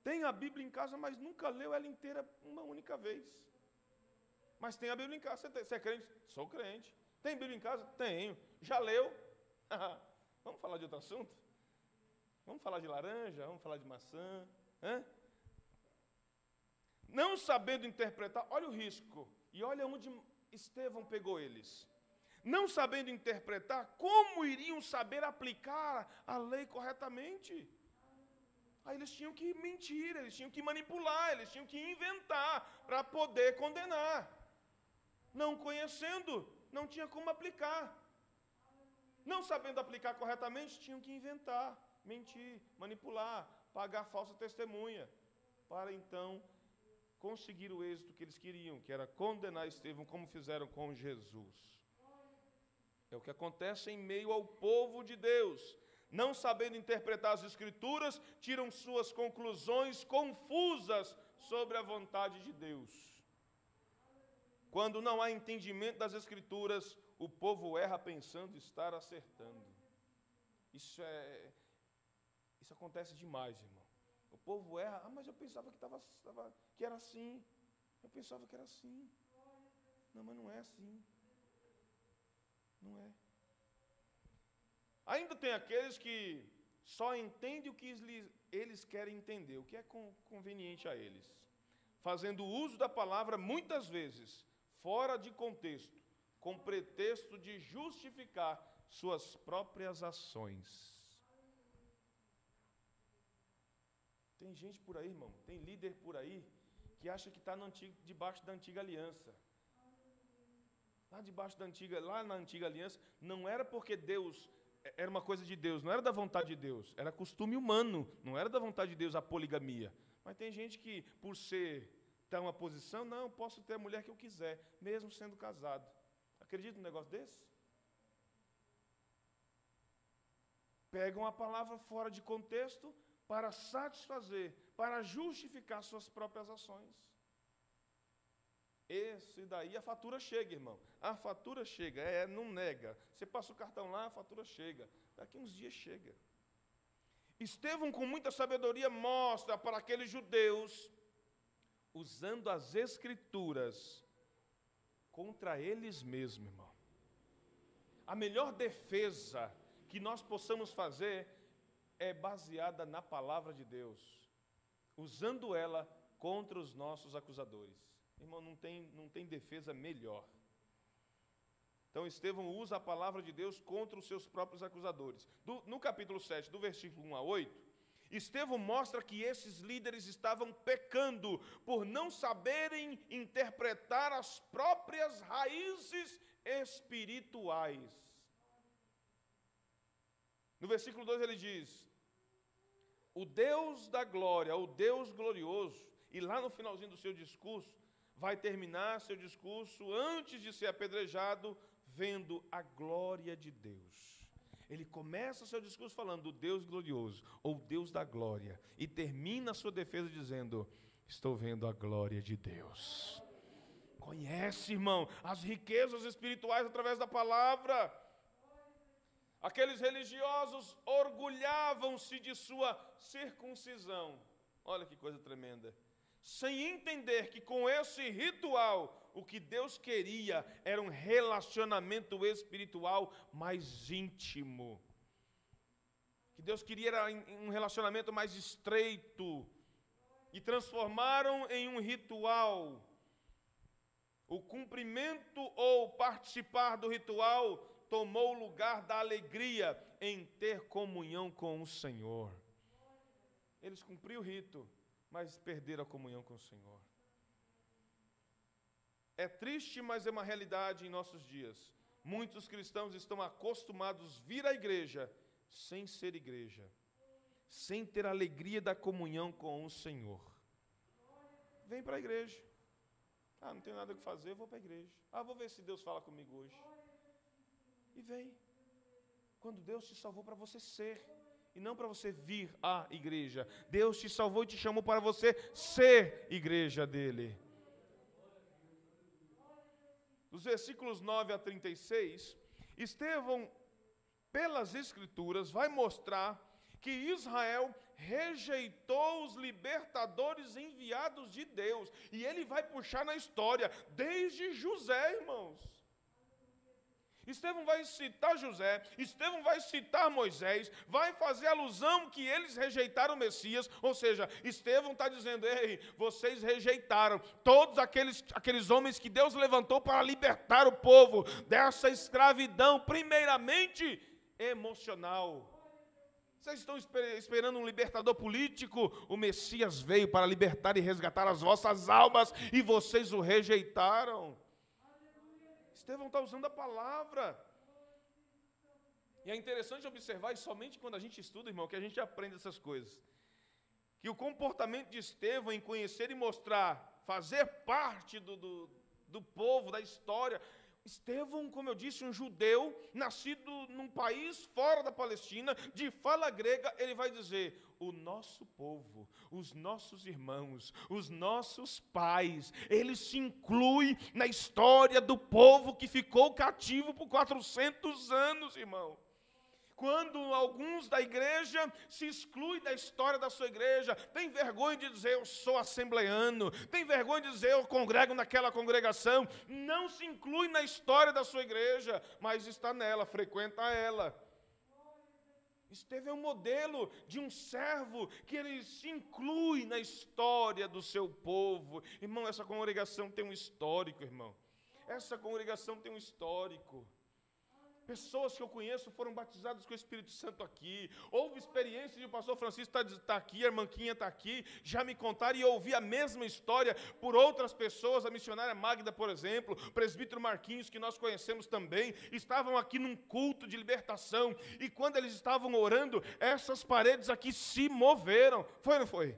Tem a Bíblia em casa, mas nunca leu ela inteira uma única vez. Mas tem a Bíblia em casa. Você é crente? Sou crente. Tem Bíblia em casa? Tenho. Já leu? Vamos falar de outro assunto? Vamos falar de laranja? Vamos falar de maçã? Hã? Não sabendo interpretar, olha o risco. E olha onde Estevão pegou eles. Não sabendo interpretar, como iriam saber aplicar a lei corretamente? Aí eles tinham que mentir, eles tinham que manipular, eles tinham que inventar para poder condenar não conhecendo, não tinha como aplicar. Não sabendo aplicar corretamente, tinham que inventar, mentir, manipular, pagar falsa testemunha, para então conseguir o êxito que eles queriam, que era condenar Estevão, como fizeram com Jesus. É o que acontece em meio ao povo de Deus. Não sabendo interpretar as Escrituras, tiram suas conclusões confusas sobre a vontade de Deus. Quando não há entendimento das Escrituras, o povo erra pensando estar acertando. Isso é. Isso acontece demais, irmão. O povo erra, ah, mas eu pensava que, tava, tava, que era assim. Eu pensava que era assim. Não, mas não é assim. Não é. Ainda tem aqueles que só entendem o que eles querem entender, o que é conveniente a eles, fazendo uso da palavra muitas vezes fora de contexto, com pretexto de justificar suas próprias ações. Tem gente por aí, irmão, tem líder por aí que acha que está debaixo da antiga aliança. Lá debaixo da antiga, lá na antiga aliança, não era porque Deus é, era uma coisa de Deus, não era da vontade de Deus, era costume humano, não era da vontade de Deus a poligamia. Mas tem gente que, por ser está uma posição, não, posso ter a mulher que eu quiser, mesmo sendo casado. Acredita num negócio desse? pegam a palavra fora de contexto para satisfazer, para justificar suas próprias ações. Esse daí a fatura chega, irmão. A fatura chega, é, não nega. Você passa o cartão lá, a fatura chega. Daqui uns dias chega. Estevão, com muita sabedoria, mostra para aqueles judeus, usando as Escrituras contra eles mesmos, irmão. A melhor defesa que nós possamos fazer é baseada na palavra de Deus, usando ela contra os nossos acusadores. Irmão, não tem, não tem defesa melhor. Então, Estevão usa a palavra de Deus contra os seus próprios acusadores. Do, no capítulo 7, do versículo 1 a 8, Estevão mostra que esses líderes estavam pecando por não saberem interpretar as próprias raízes espirituais. No versículo 2 ele diz: O Deus da glória, o Deus glorioso, e lá no finalzinho do seu discurso, vai terminar seu discurso antes de ser apedrejado, vendo a glória de Deus. Ele começa seu discurso falando do Deus glorioso, ou Deus da glória, e termina a sua defesa dizendo: Estou vendo a glória de Deus. Conhece, irmão, as riquezas espirituais através da palavra. Aqueles religiosos orgulhavam-se de sua circuncisão. Olha que coisa tremenda sem entender que com esse ritual o que Deus queria era um relacionamento espiritual mais íntimo. Que Deus queria era um relacionamento mais estreito. E transformaram em um ritual. O cumprimento ou participar do ritual tomou o lugar da alegria em ter comunhão com o Senhor. Eles cumpriram o rito, mas perderam a comunhão com o Senhor. É triste, mas é uma realidade em nossos dias. Muitos cristãos estão acostumados a vir à igreja sem ser igreja, sem ter a alegria da comunhão com o Senhor. Vem para a igreja. Ah, não tenho nada que fazer, vou para a igreja. Ah, vou ver se Deus fala comigo hoje. E vem. Quando Deus te salvou para você ser e não para você vir à igreja. Deus te salvou e te chamou para você ser igreja dele. Dos versículos 9 a 36, Estevão, pelas Escrituras, vai mostrar que Israel rejeitou os libertadores enviados de Deus. E ele vai puxar na história, desde José, irmãos. Estevão vai citar José, Estevão vai citar Moisés, vai fazer alusão que eles rejeitaram o Messias, ou seja, Estevão está dizendo: ei, vocês rejeitaram todos aqueles, aqueles homens que Deus levantou para libertar o povo dessa escravidão, primeiramente emocional. Vocês estão esperando um libertador político? O Messias veio para libertar e resgatar as vossas almas e vocês o rejeitaram. Estevão está usando a palavra. E é interessante observar, e somente quando a gente estuda, irmão, que a gente aprende essas coisas. Que o comportamento de Estevão em conhecer e mostrar, fazer parte do, do, do povo, da história, Estevão, como eu disse, um judeu, nascido num país fora da Palestina, de fala grega, ele vai dizer: o nosso povo, os nossos irmãos, os nossos pais, ele se inclui na história do povo que ficou cativo por 400 anos, irmão. Quando alguns da igreja se excluem da história da sua igreja, tem vergonha de dizer eu sou assembleano, tem vergonha de dizer eu congrego naquela congregação, não se inclui na história da sua igreja, mas está nela, frequenta ela. Esteve é um modelo de um servo que ele se inclui na história do seu povo. Irmão, essa congregação tem um histórico, irmão. Essa congregação tem um histórico. Pessoas que eu conheço foram batizadas com o Espírito Santo aqui. Houve experiência de o pastor Francisco está tá aqui, a irmã Quinha está aqui. Já me contaram e eu ouvi a mesma história por outras pessoas. A missionária Magda, por exemplo, o presbítero Marquinhos, que nós conhecemos também, estavam aqui num culto de libertação. E quando eles estavam orando, essas paredes aqui se moveram. Foi ou não foi?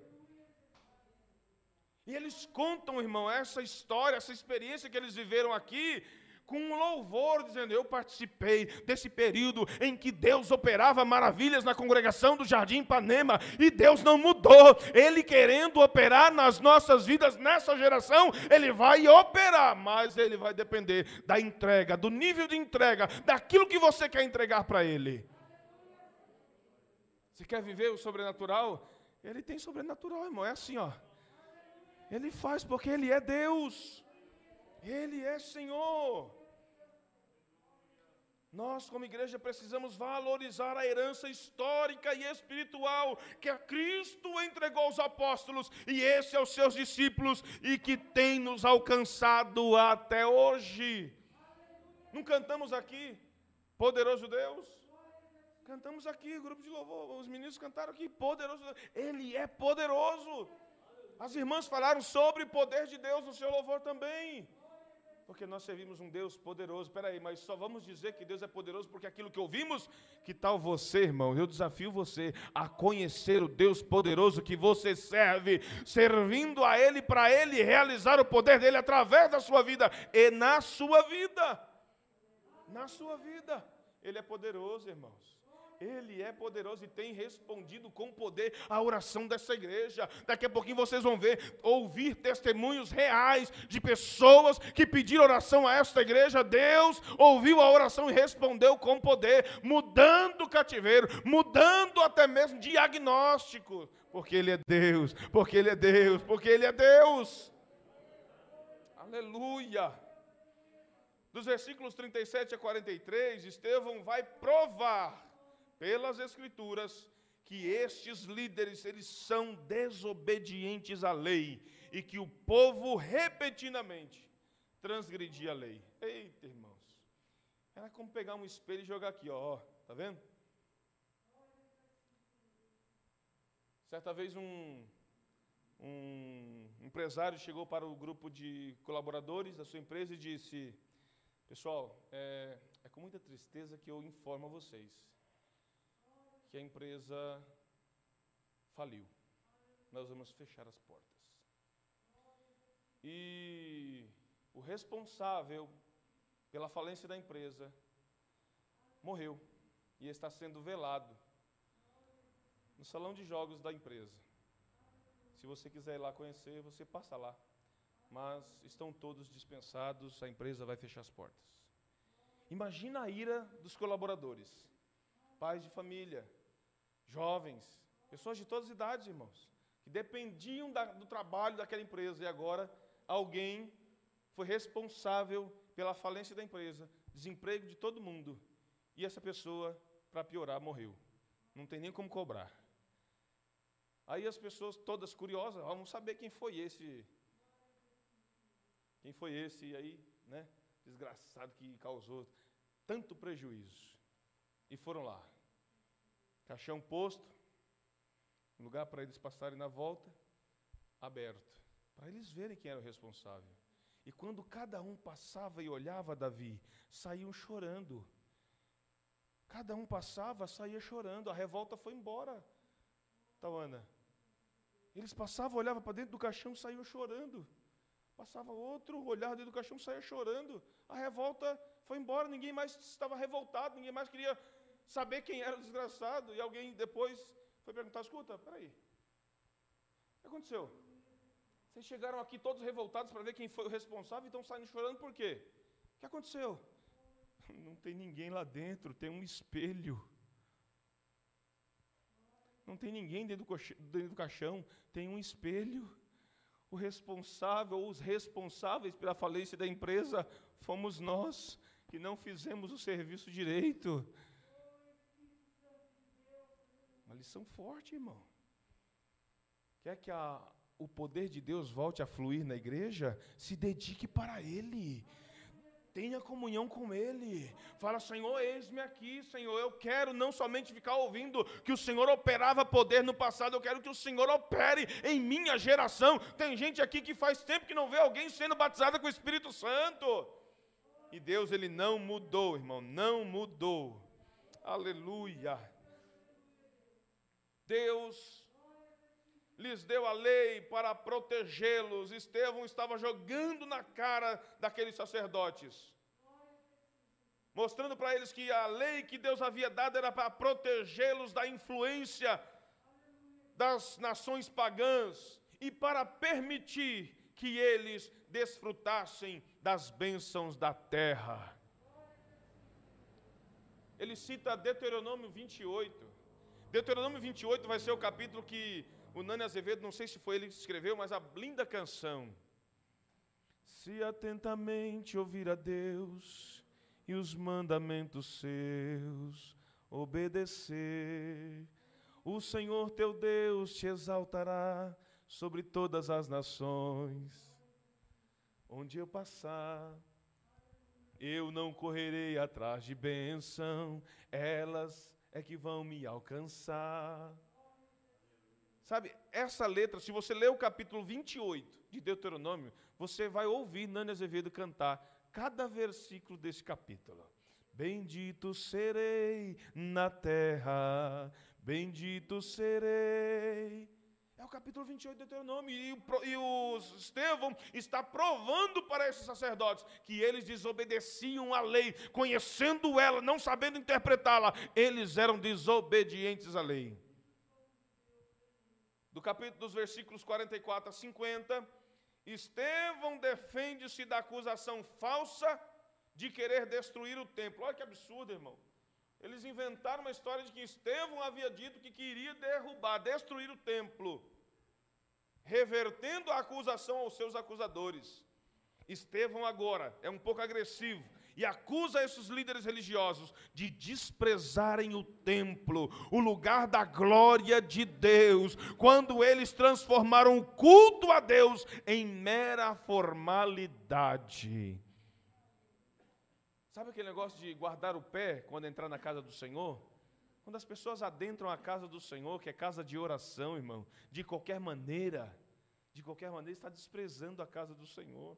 E eles contam, irmão, essa história, essa experiência que eles viveram aqui com louvor, dizendo: Eu participei desse período em que Deus operava maravilhas na congregação do Jardim Ipanema e Deus não mudou. Ele querendo operar nas nossas vidas nessa geração, Ele vai operar, mas Ele vai depender da entrega, do nível de entrega, daquilo que você quer entregar para Ele. Você quer viver o sobrenatural? Ele tem sobrenatural, irmão. É assim, ó. Ele faz porque Ele é Deus. Ele é Senhor. Nós, como igreja, precisamos valorizar a herança histórica e espiritual que a Cristo entregou aos apóstolos e esse aos seus discípulos e que tem nos alcançado até hoje. Não cantamos aqui, poderoso Deus? Cantamos aqui, grupo de louvor, os meninos cantaram aqui, poderoso Deus. Ele é poderoso. As irmãs falaram sobre o poder de Deus no seu louvor também. Porque nós servimos um Deus poderoso. Espera aí, mas só vamos dizer que Deus é poderoso porque aquilo que ouvimos, que tal você, irmão? Eu desafio você a conhecer o Deus poderoso que você serve, servindo a Ele para Ele realizar o poder dele através da sua vida e na sua vida. Na sua vida. Ele é poderoso, irmãos. Ele é poderoso e tem respondido com poder a oração dessa igreja. Daqui a pouquinho vocês vão ver, ouvir testemunhos reais de pessoas que pediram oração a esta igreja. Deus ouviu a oração e respondeu com poder, mudando o cativeiro, mudando até mesmo diagnóstico. Porque Ele é Deus, porque Ele é Deus, porque Ele é Deus. Aleluia. Dos versículos 37 a 43, Estevão vai provar pelas escrituras que estes líderes eles são desobedientes à lei e que o povo repetidamente transgredia a lei. Eita, irmãos. Era como pegar um espelho e jogar aqui, ó, tá vendo? Certa vez um, um empresário chegou para o grupo de colaboradores da sua empresa e disse: Pessoal, é, é com muita tristeza que eu informo a vocês que a empresa faliu. Nós vamos fechar as portas. E o responsável pela falência da empresa morreu e está sendo velado no salão de jogos da empresa. Se você quiser ir lá conhecer, você passa lá. Mas estão todos dispensados, a empresa vai fechar as portas. Imagina a ira dos colaboradores, pais de família, jovens, pessoas de todas as idades, irmãos, que dependiam da, do trabalho daquela empresa e agora alguém foi responsável pela falência da empresa, desemprego de todo mundo, e essa pessoa, para piorar, morreu. Não tem nem como cobrar. Aí as pessoas todas curiosas, vamos saber quem foi esse. Quem foi esse aí, né? Desgraçado que causou tanto prejuízo. E foram lá caixão posto, lugar para eles passarem na volta, aberto, para eles verem quem era o responsável. E quando cada um passava e olhava Davi, saíam chorando. Cada um passava, saía chorando. A revolta foi embora. Tawana. Eles passavam, olhavam para dentro do caixão, saíam chorando. Passava outro, olhava dentro do caixão, saía chorando. A revolta foi embora, ninguém mais estava revoltado, ninguém mais queria saber quem era o desgraçado, e alguém depois foi perguntar: escuta, peraí, o que aconteceu? Vocês chegaram aqui todos revoltados para ver quem foi o responsável e estão saindo chorando por quê? O que aconteceu? Não tem ninguém lá dentro, tem um espelho. Não tem ninguém dentro do, caixão, tem um espelho. O responsável, ou os responsáveis pela falência da empresa, fomos nós que não fizemos o serviço direito lição forte, irmão. Quer que a, o poder de Deus volte a fluir na igreja? Se dedique para Ele. Tenha comunhão com Ele. Fala, Senhor, eis-me aqui, Senhor. Eu quero não somente ficar ouvindo que o Senhor operava poder no passado, eu quero que o Senhor opere em minha geração. Tem gente aqui que faz tempo que não vê alguém sendo batizada com o Espírito Santo. E Deus, Ele não mudou, irmão, não mudou. Aleluia. Deus lhes deu a lei para protegê-los. Estevão estava jogando na cara daqueles sacerdotes. mostrando para eles que a lei que Deus havia dado era para protegê-los da influência das nações pagãs e para permitir que eles desfrutassem das bênçãos da terra. Ele cita Deuteronômio 28. Deuteronômio 28 vai ser o capítulo que o Nani Azevedo, não sei se foi ele que escreveu, mas a linda canção. Se atentamente ouvir a Deus e os mandamentos seus obedecer, o Senhor teu Deus te exaltará sobre todas as nações. Onde eu passar, eu não correrei atrás de bênção, elas é que vão me alcançar. Sabe, essa letra, se você ler o capítulo 28 de Deuteronômio, você vai ouvir Nani Azevedo cantar cada versículo desse capítulo. Bendito serei na terra, bendito serei. É o capítulo 28 de Deuteronômio. E o, e o Estevão está provando para esses sacerdotes que eles desobedeciam a lei, conhecendo ela, não sabendo interpretá-la, eles eram desobedientes à lei. Do capítulo dos versículos 44 a 50, Estevão defende-se da acusação falsa de querer destruir o templo. Olha que absurdo, irmão. Eles inventaram uma história de que Estevão havia dito que queria derrubar, destruir o templo, revertendo a acusação aos seus acusadores. Estevão agora é um pouco agressivo e acusa esses líderes religiosos de desprezarem o templo, o lugar da glória de Deus, quando eles transformaram o culto a Deus em mera formalidade. Sabe aquele negócio de guardar o pé quando entrar na casa do Senhor? Quando as pessoas adentram a casa do Senhor, que é casa de oração, irmão, de qualquer maneira, de qualquer maneira está desprezando a casa do Senhor.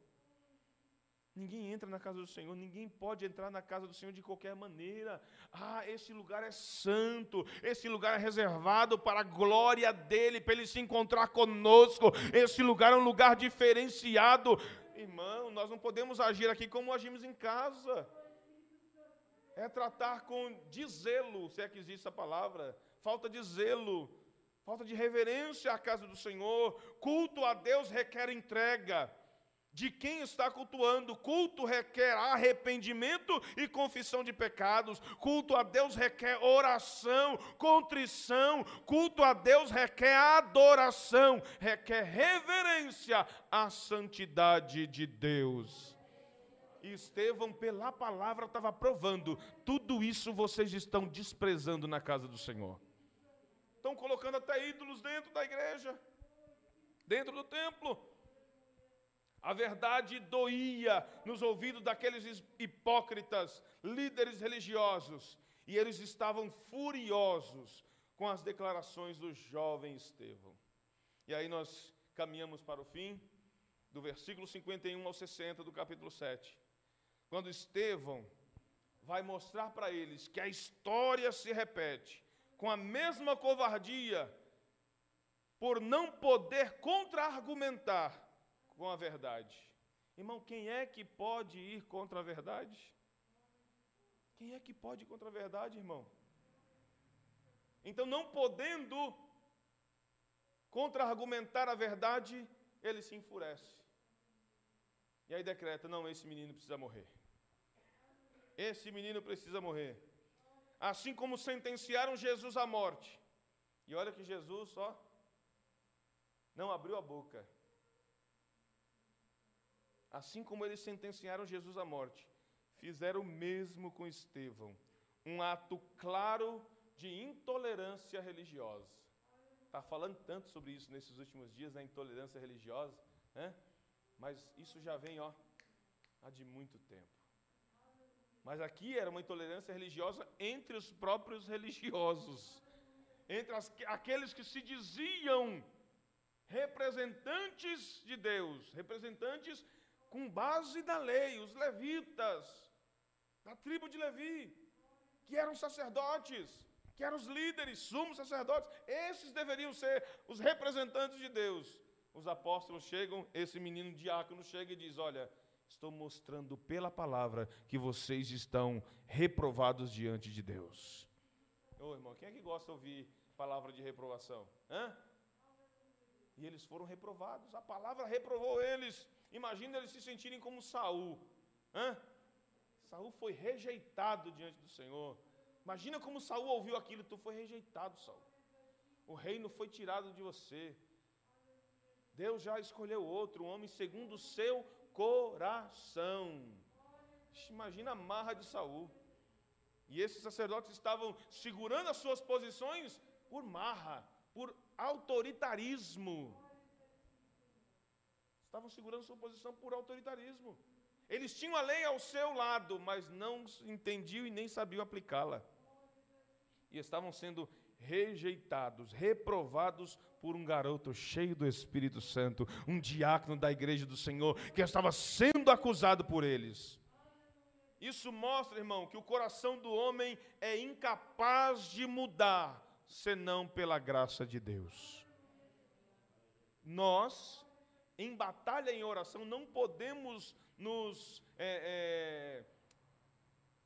Ninguém entra na casa do Senhor, ninguém pode entrar na casa do Senhor de qualquer maneira. Ah, esse lugar é santo, esse lugar é reservado para a glória dele, para ele se encontrar conosco. Esse lugar é um lugar diferenciado. Irmão, nós não podemos agir aqui como agimos em casa é tratar com de zelo, se é que existe essa palavra, falta de zelo, falta de reverência à casa do Senhor. Culto a Deus requer entrega. De quem está cultuando, culto requer arrependimento e confissão de pecados, culto a Deus requer oração, contrição, culto a Deus requer adoração, requer reverência à santidade de Deus. E Estevão, pela palavra, estava provando: tudo isso vocês estão desprezando na casa do Senhor. Estão colocando até ídolos dentro da igreja, dentro do templo. A verdade doía nos ouvidos daqueles hipócritas, líderes religiosos, e eles estavam furiosos com as declarações do jovem Estevão. E aí nós caminhamos para o fim, do versículo 51 ao 60 do capítulo 7 quando Estevão vai mostrar para eles que a história se repete com a mesma covardia por não poder contra-argumentar com a verdade. Irmão, quem é que pode ir contra a verdade? Quem é que pode ir contra a verdade, irmão? Então, não podendo contra-argumentar a verdade, ele se enfurece. E aí decreta: não, esse menino precisa morrer. Esse menino precisa morrer. Assim como sentenciaram Jesus à morte. E olha que Jesus só não abriu a boca. Assim como eles sentenciaram Jesus à morte, fizeram o mesmo com Estevão. Um ato claro de intolerância religiosa. Está falando tanto sobre isso nesses últimos dias, da intolerância religiosa, né? Mas isso já vem ó, há de muito tempo. Mas aqui era uma intolerância religiosa entre os próprios religiosos, entre as, aqueles que se diziam representantes de Deus, representantes com base na lei, os levitas, da tribo de Levi, que eram sacerdotes, que eram os líderes, sumos sacerdotes, esses deveriam ser os representantes de Deus. Os apóstolos chegam, esse menino diácono chega e diz: Olha, Estou mostrando pela palavra que vocês estão reprovados diante de Deus. Ô irmão, quem é que gosta de ouvir palavra de reprovação? Hã? E eles foram reprovados, a palavra reprovou eles. Imagina eles se sentirem como Saul. Hã? Saul foi rejeitado diante do Senhor. Imagina como Saul ouviu aquilo, tu foi rejeitado, Saul. O reino foi tirado de você. Deus já escolheu outro, homem segundo o seu coração. Imagina a marra de Saul. E esses sacerdotes estavam segurando as suas posições por marra, por autoritarismo. Estavam segurando sua posição por autoritarismo. Eles tinham a lei ao seu lado, mas não entendiam e nem sabiam aplicá-la. E estavam sendo rejeitados, reprovados por um garoto cheio do Espírito Santo, um diácono da igreja do Senhor, que estava sendo acusado por eles. Isso mostra, irmão, que o coração do homem é incapaz de mudar, senão pela graça de Deus. Nós, em batalha em oração, não podemos nos é, é,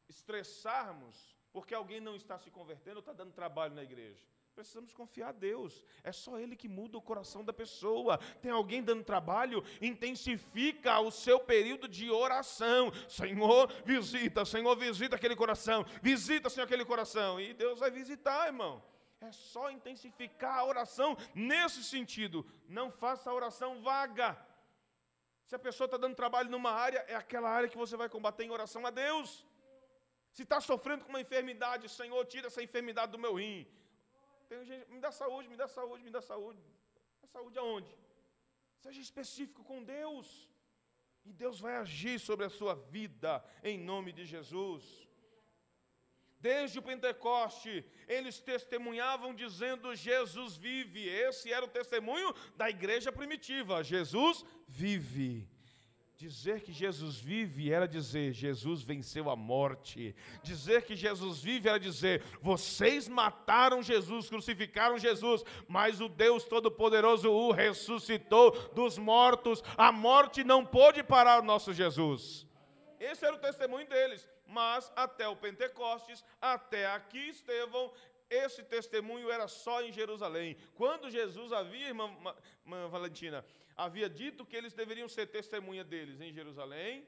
estressarmos porque alguém não está se convertendo ou está dando trabalho na igreja. Precisamos confiar a Deus. É só Ele que muda o coração da pessoa. Tem alguém dando trabalho? Intensifica o seu período de oração. Senhor, visita, Senhor, visita aquele coração. Visita, Senhor, aquele coração. E Deus vai visitar, irmão. É só intensificar a oração nesse sentido. Não faça a oração vaga. Se a pessoa está dando trabalho numa área, é aquela área que você vai combater em oração a Deus. Se está sofrendo com uma enfermidade, Senhor, tira essa enfermidade do meu rim. Tem gente, me dá saúde, me dá saúde, me dá saúde. A saúde aonde? Seja específico com Deus. E Deus vai agir sobre a sua vida, em nome de Jesus. Desde o Pentecoste, eles testemunhavam dizendo: Jesus vive. Esse era o testemunho da igreja primitiva: Jesus vive. Dizer que Jesus vive era dizer: Jesus venceu a morte. Dizer que Jesus vive era dizer: vocês mataram Jesus, crucificaram Jesus, mas o Deus Todo-Poderoso o ressuscitou dos mortos. A morte não pôde parar o nosso Jesus. Esse era o testemunho deles. Mas até o Pentecostes, até aqui Estevão, esse testemunho era só em Jerusalém. Quando Jesus havia, irmã, irmã Valentina, havia dito que eles deveriam ser testemunha deles em Jerusalém,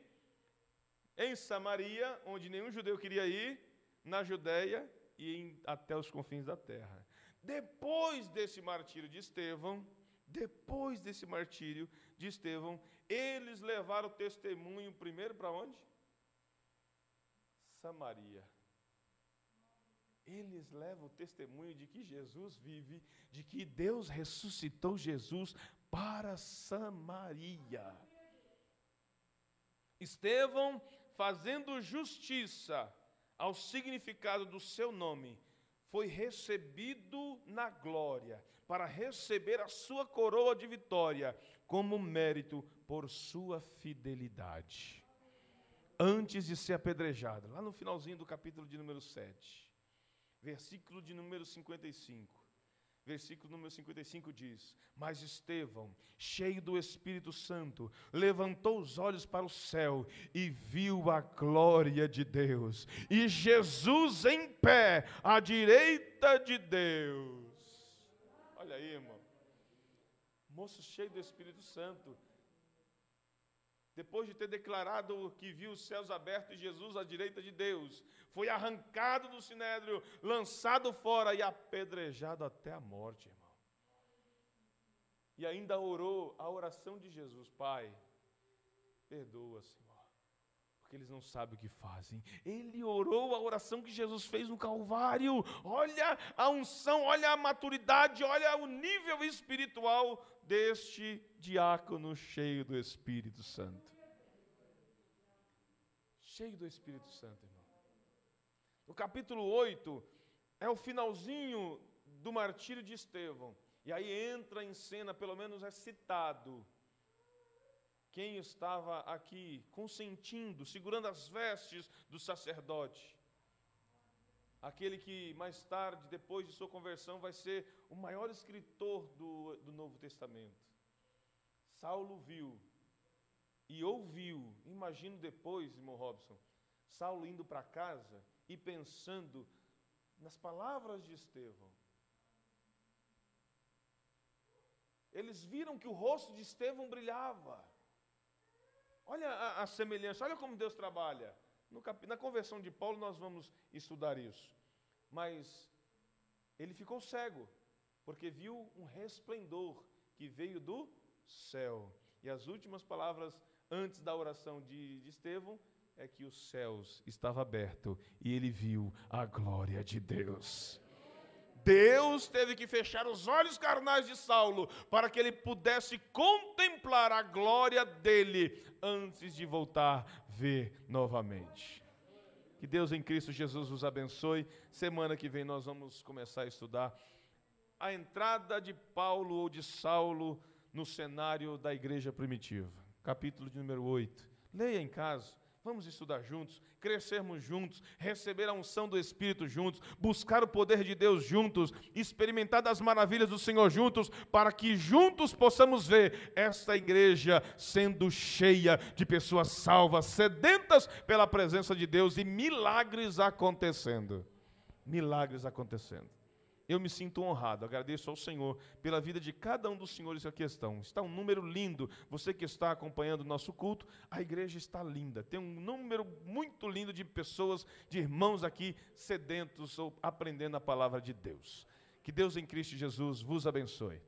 em Samaria, onde nenhum judeu queria ir, na Judéia e em, até os confins da terra. Depois desse martírio de Estevão, depois desse martírio de Estevão, eles levaram o testemunho primeiro para onde? Samaria. Eles levam o testemunho de que Jesus vive, de que Deus ressuscitou Jesus para Samaria. Estevão, fazendo justiça ao significado do seu nome, foi recebido na glória, para receber a sua coroa de vitória, como mérito por sua fidelidade. Antes de ser apedrejado, lá no finalzinho do capítulo de número 7, versículo de número 55 versículo número 55 diz: Mas Estevão, cheio do Espírito Santo, levantou os olhos para o céu e viu a glória de Deus, e Jesus em pé, à direita de Deus. Olha aí, irmão. Moço cheio do Espírito Santo, depois de ter declarado que viu os céus abertos e Jesus à direita de Deus, foi arrancado do sinédrio, lançado fora e apedrejado até a morte, irmão. E ainda orou a oração de Jesus: Pai, perdoa, Senhor, porque eles não sabem o que fazem. Ele orou a oração que Jesus fez no Calvário. Olha a unção, olha a maturidade, olha o nível espiritual deste diácono cheio do Espírito Santo. Cheio do Espírito Santo, irmão. No capítulo 8, é o finalzinho do martírio de Estevão. E aí entra em cena, pelo menos é citado, quem estava aqui consentindo, segurando as vestes do sacerdote. Aquele que mais tarde, depois de sua conversão, vai ser o maior escritor do, do Novo Testamento. Saulo viu e ouviu. Imagino depois, irmão Robson, Saulo indo para casa e pensando nas palavras de Estevão. Eles viram que o rosto de Estevão brilhava. Olha a, a semelhança, olha como Deus trabalha. Cap, na conversão de Paulo nós vamos estudar isso. Mas ele ficou cego, porque viu um resplendor que veio do céu. E as últimas palavras antes da oração de, de Estevão é que os céus estavam abertos e ele viu a glória de Deus. Deus teve que fechar os olhos carnais de Saulo para que ele pudesse contemplar a glória dele antes de voltar a ver novamente. Que Deus em Cristo Jesus os abençoe. Semana que vem nós vamos começar a estudar a entrada de Paulo ou de Saulo no cenário da igreja primitiva. Capítulo de número 8. Leia em casa. Vamos estudar juntos, crescermos juntos, receber a unção do Espírito juntos, buscar o poder de Deus juntos, experimentar das maravilhas do Senhor juntos, para que juntos possamos ver esta igreja sendo cheia de pessoas salvas, sedentas pela presença de Deus e milagres acontecendo. Milagres acontecendo. Eu me sinto honrado, agradeço ao Senhor pela vida de cada um dos senhores que aqui estão. Está um número lindo. Você que está acompanhando o nosso culto, a igreja está linda. Tem um número muito lindo de pessoas, de irmãos aqui sedentos ou aprendendo a palavra de Deus. Que Deus em Cristo Jesus vos abençoe.